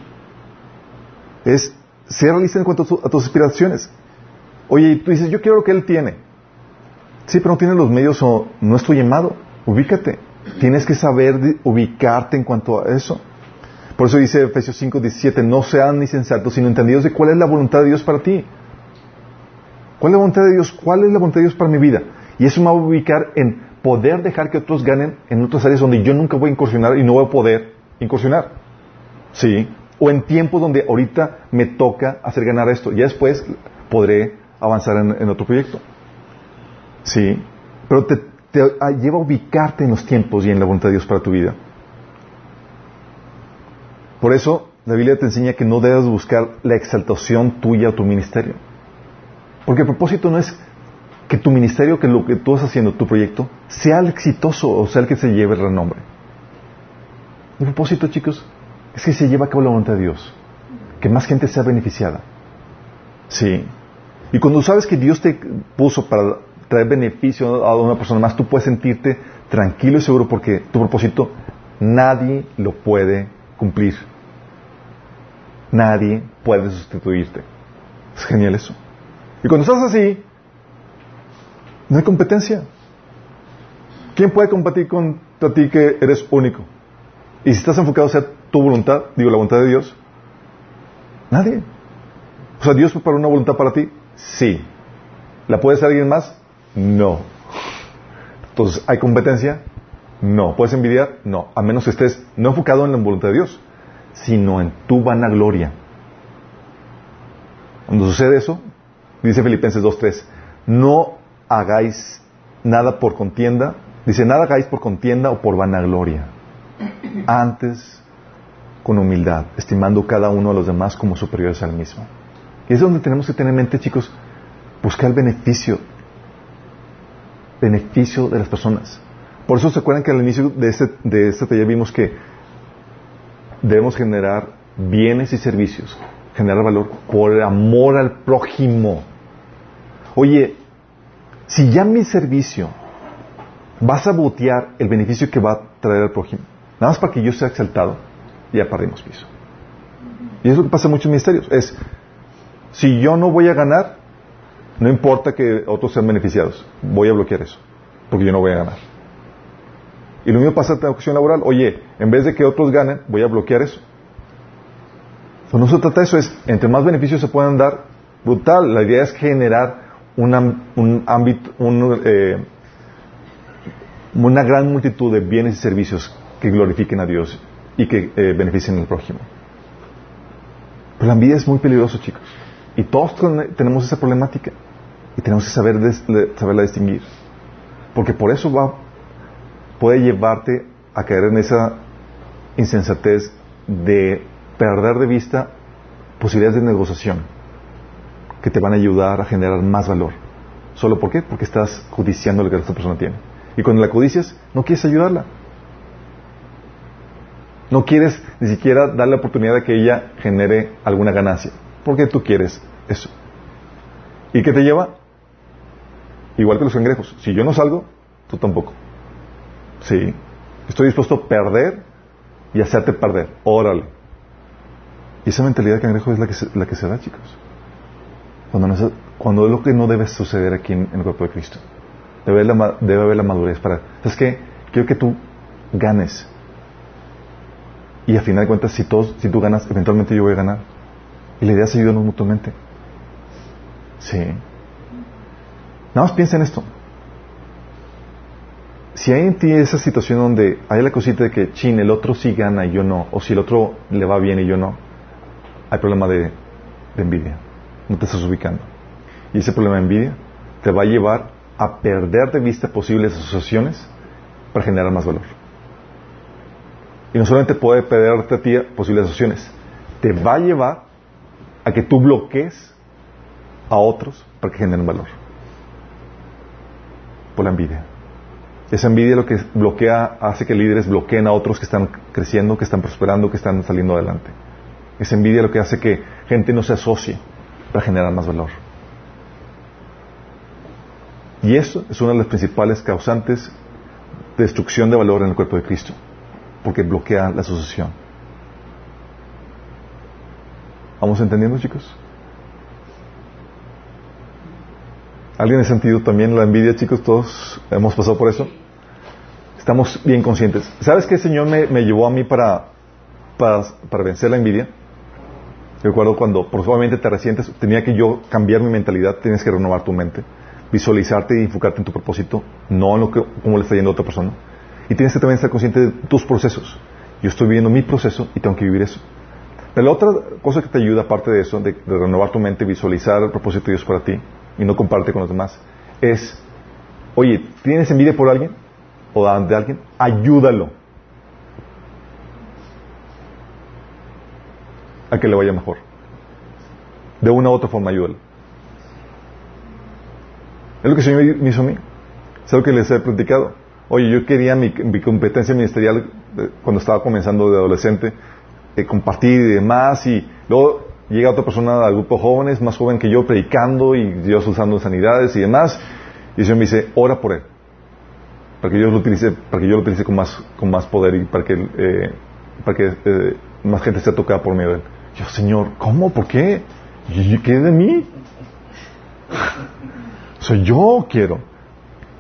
Es ser realista en cuanto a, tus aspiraciones. Oye, tú dices, yo quiero lo que Él tiene. Sí, pero no tiene los medios o no es tu llamado. Ubícate. Tienes que saber ubicarte en cuanto a eso. Por eso dice Efesios 5, 17, no sean insensatos, sino entendidos de cuál es la voluntad de Dios para ti. ¿Cuál es la voluntad de Dios? ¿Cuál es la voluntad de Dios para mi vida? Y eso me va a ubicar en poder dejar que otros ganen en otras áreas donde yo nunca voy a incursionar y no voy a poder incursionar. ¿Sí? O en tiempos donde ahorita me toca hacer ganar esto. Ya después podré avanzar en, otro proyecto. ¿Sí? Pero te, lleva a ubicarte en los tiempos y en la voluntad de Dios para tu vida. Por eso la Biblia te enseña que no debes buscar la exaltación tuya o tu ministerio. Porque el propósito no es que tu ministerio, que lo que tú estás haciendo, tu proyecto, sea el exitoso o sea el que se lleve el renombre. El propósito, chicos, es que se lleve a cabo la voluntad de Dios. Que más gente sea beneficiada. Sí. Y cuando sabes que Dios te puso para traer beneficio a una persona más, tú puedes sentirte tranquilo y seguro porque tu propósito nadie lo puede cumplir. Nadie puede sustituirte. Es genial eso. Y cuando estás así, no hay competencia. ¿Quién puede competir contra ti que eres único? Y si estás enfocado a tu voluntad, digo la voluntad de Dios, nadie. O sea, Dios para una voluntad para ti, sí. ¿La puede hacer alguien más? No. Entonces, ¿hay competencia? No. ¿Puedes envidiar? No. A menos que estés no enfocado en la voluntad de Dios, sino en tu vanagloria. Cuando sucede eso, dice Filipenses 2.3, no hagáis nada por contienda, dice, nada hagáis por contienda o por vanagloria, antes con humildad, estimando cada uno a los demás como superiores al mismo. Y es donde tenemos que tener en mente, chicos, buscar el beneficio, beneficio de las personas. Por eso se acuerdan que al inicio de este, de este taller vimos que debemos generar bienes y servicios, generar valor por amor al prójimo. Oye, si ya mi servicio va a sabotear el beneficio que va a traer al prójimo, nada más para que yo sea exaltado, ya perdimos piso. Y es lo que pasa en muchos ministerios. Es, si yo no voy a ganar, no importa que otros sean beneficiados, voy a bloquear eso, porque yo no voy a ganar. Y lo mismo pasa en la cuestión laboral. Oye, en vez de que otros ganen, voy a bloquear eso. Pues no se trata de eso, es, entre más beneficios se puedan dar, brutal. La idea es generar un ámbito, eh, una gran multitud de bienes y servicios que glorifiquen a Dios y que eh, beneficien al prójimo. Pero la envidia es muy peligroso, chicos. Y todos tenemos esa problemática. Y tenemos que saber saberla distinguir. Porque por eso va, puede llevarte a caer en esa insensatez de perder de vista posibilidades de negociación que te van a ayudar a generar más valor. ¿Solo por qué? Porque estás codiciando lo que esta persona tiene. Y cuando la codicias, no quieres ayudarla. No quieres ni siquiera darle la oportunidad de que ella genere alguna ganancia. Porque tú quieres eso. ¿Y qué te lleva? Igual que los cangrejos. Si yo no salgo, tú tampoco. Sí. Estoy dispuesto a perder y hacerte perder. Órale. Y esa mentalidad de cangrejo es la que la que se da, chicos. Cuando, es lo que no debe suceder aquí en, el cuerpo de Cristo. Debe haber, la, madurez para... ¿Sabes qué? Quiero que tú ganes. Y a final de cuentas, si, todos, si tú ganas, eventualmente yo voy a ganar. Y la idea es ayudarnos mutuamente. Sí. Nada más piensa en esto. si hay en ti esa situación donde hay la cosita de que, chin, el otro sí gana y yo no, o si el otro le va bien y yo no, hay problema de envidia. No te estás ubicando. Y ese problema de envidia te va a llevar a perder de vista posibles asociaciones para generar más valor. Y no solamente puede perderte a ti posibles asociaciones, te va a llevar a que tú bloquees a otros para que generen valor. Por la envidia. Esa envidia lo que bloquea, hace que líderes bloqueen a otros que están creciendo, que están prosperando, que están saliendo adelante. Esa envidia lo que hace que gente no se asocie para generar más valor. Y eso es una de las principales causantes de destrucción de valor en el cuerpo de Cristo, porque bloquea la asociación. ¿Vamos entendiendo, chicos? ¿Alguien ha sentido también la envidia, chicos? Todos hemos pasado por eso. Estamos bien conscientes. ¿Sabes qué Señor me, llevó a mí para, para vencer la envidia? Recuerdo cuando probablemente te resientes, tenía que yo cambiar mi mentalidad, tienes que renovar tu mente, visualizarte y enfocarte en tu propósito, no en lo que, cómo le está yendo a otra persona. Y tienes que también estar consciente de tus procesos. Yo estoy viviendo mi proceso y tengo que vivir eso. Pero la otra cosa que te ayuda, aparte de eso, de, renovar tu mente, visualizar el propósito de Dios para ti y no comparte con los demás, es, oye, ¿tienes envidia por alguien? ¿O de alguien? Ayúdalo. A que le vaya mejor. De una u otra forma, ayúdalo. Es lo que el Señor me hizo a mí. Es algo que les he platicado. Oye, yo quería mi, competencia ministerial eh, cuando estaba comenzando de adolescente, eh, compartir y demás, y luego llega otra persona al grupo de jóvenes, más joven que yo, predicando y Dios usando sanidades y demás, y el Señor me dice, ora por él, para que yo lo utilice, para que yo lo utilice con más, con más poder y para que, eh, para que más gente sea tocada por medio de él. Yo, Señor, ¿cómo? ¿Por qué? ¿Qué de mí? Soy yo quiero.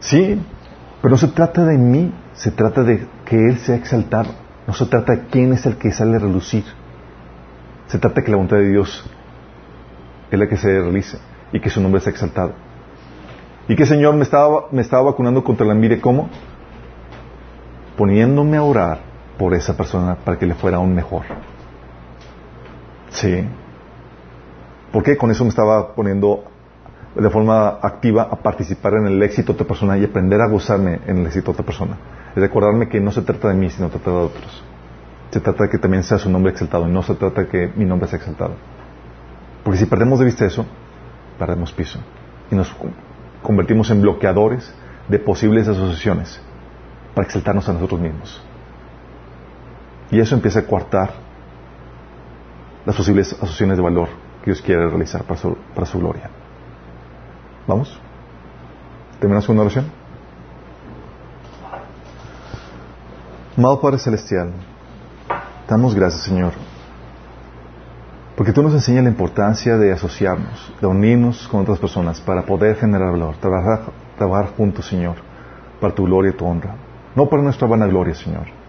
Sí, pero no se trata de mí, se trata de que Él sea exaltado. No se trata de quién es el que sale a relucir. Se trata de que la voluntad de Dios es la que se realice y que su nombre sea exaltado. Y que Señor me estaba, me estaba vacunando contra la envidia, ¿cómo? Poniéndome a orar por esa persona para que le fuera aún mejor. Sí. Porque con eso me estaba poniendo de forma activa a participar en el éxito de otra persona y aprender a gozarme en el éxito de otra persona. Y recordarme que no se trata de mí, sino trata de otros. Se trata de que también sea su nombre exaltado y no se trata de que mi nombre sea exaltado. Porque si perdemos de vista eso, perdemos piso y nos convertimos en bloqueadores de posibles asociaciones para exaltarnos a nosotros mismos. Y eso empieza a coartar las posibles asociaciones de valor que Dios quiere realizar para su, para su gloria. ¿Vamos? ¿Terminamos con una oración? Amado Padre Celestial, damos gracias, Señor, porque tú nos enseñas la importancia de asociarnos, de unirnos con otras personas para poder generar valor, trabajar, trabajar juntos, Señor, para tu gloria y tu honra, no para nuestra vanagloria, Señor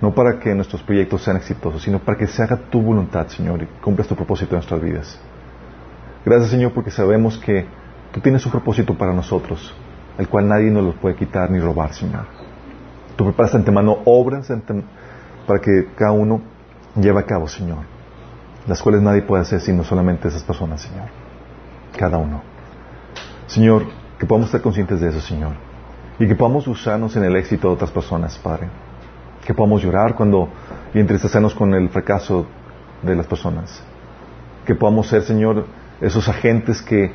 no para que nuestros proyectos sean exitosos, sino para que se haga tu voluntad, Señor, y cumplas tu propósito en nuestras vidas. Gracias, Señor, porque sabemos que tú tienes un propósito para nosotros, el cual nadie nos lo puede quitar ni robar, Señor. Tú preparas de antemano obras para que cada uno lleve a cabo, Señor, las cuales nadie puede hacer sino solamente esas personas, Señor. Cada uno. Señor, que podamos estar conscientes de eso, Señor, y que podamos usarnos en el éxito de otras personas, Padre que podamos llorar cuando y entristecernos con el fracaso de las personas. Que podamos ser, Señor, esos agentes que,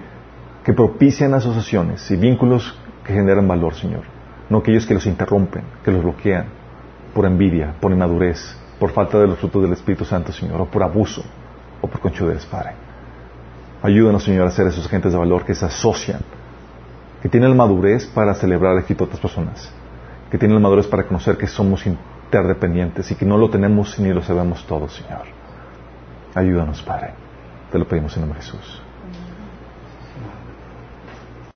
que propician asociaciones y vínculos que generan valor, Señor. No aquellos que los interrumpen, que los bloquean por envidia, por inmadurez, por falta de los frutos del Espíritu Santo, Señor, o por abuso, o por conchudez, Padre. Ayúdanos, Señor, a ser esos agentes de valor que se asocian, que tienen la madurez para celebrar el éxito de otras personas, que tienen la madurez para conocer que somos interdependientes y que no lo tenemos ni lo sabemos todos, Señor. Ayúdanos, Padre. Te lo pedimos en nombre de Jesús.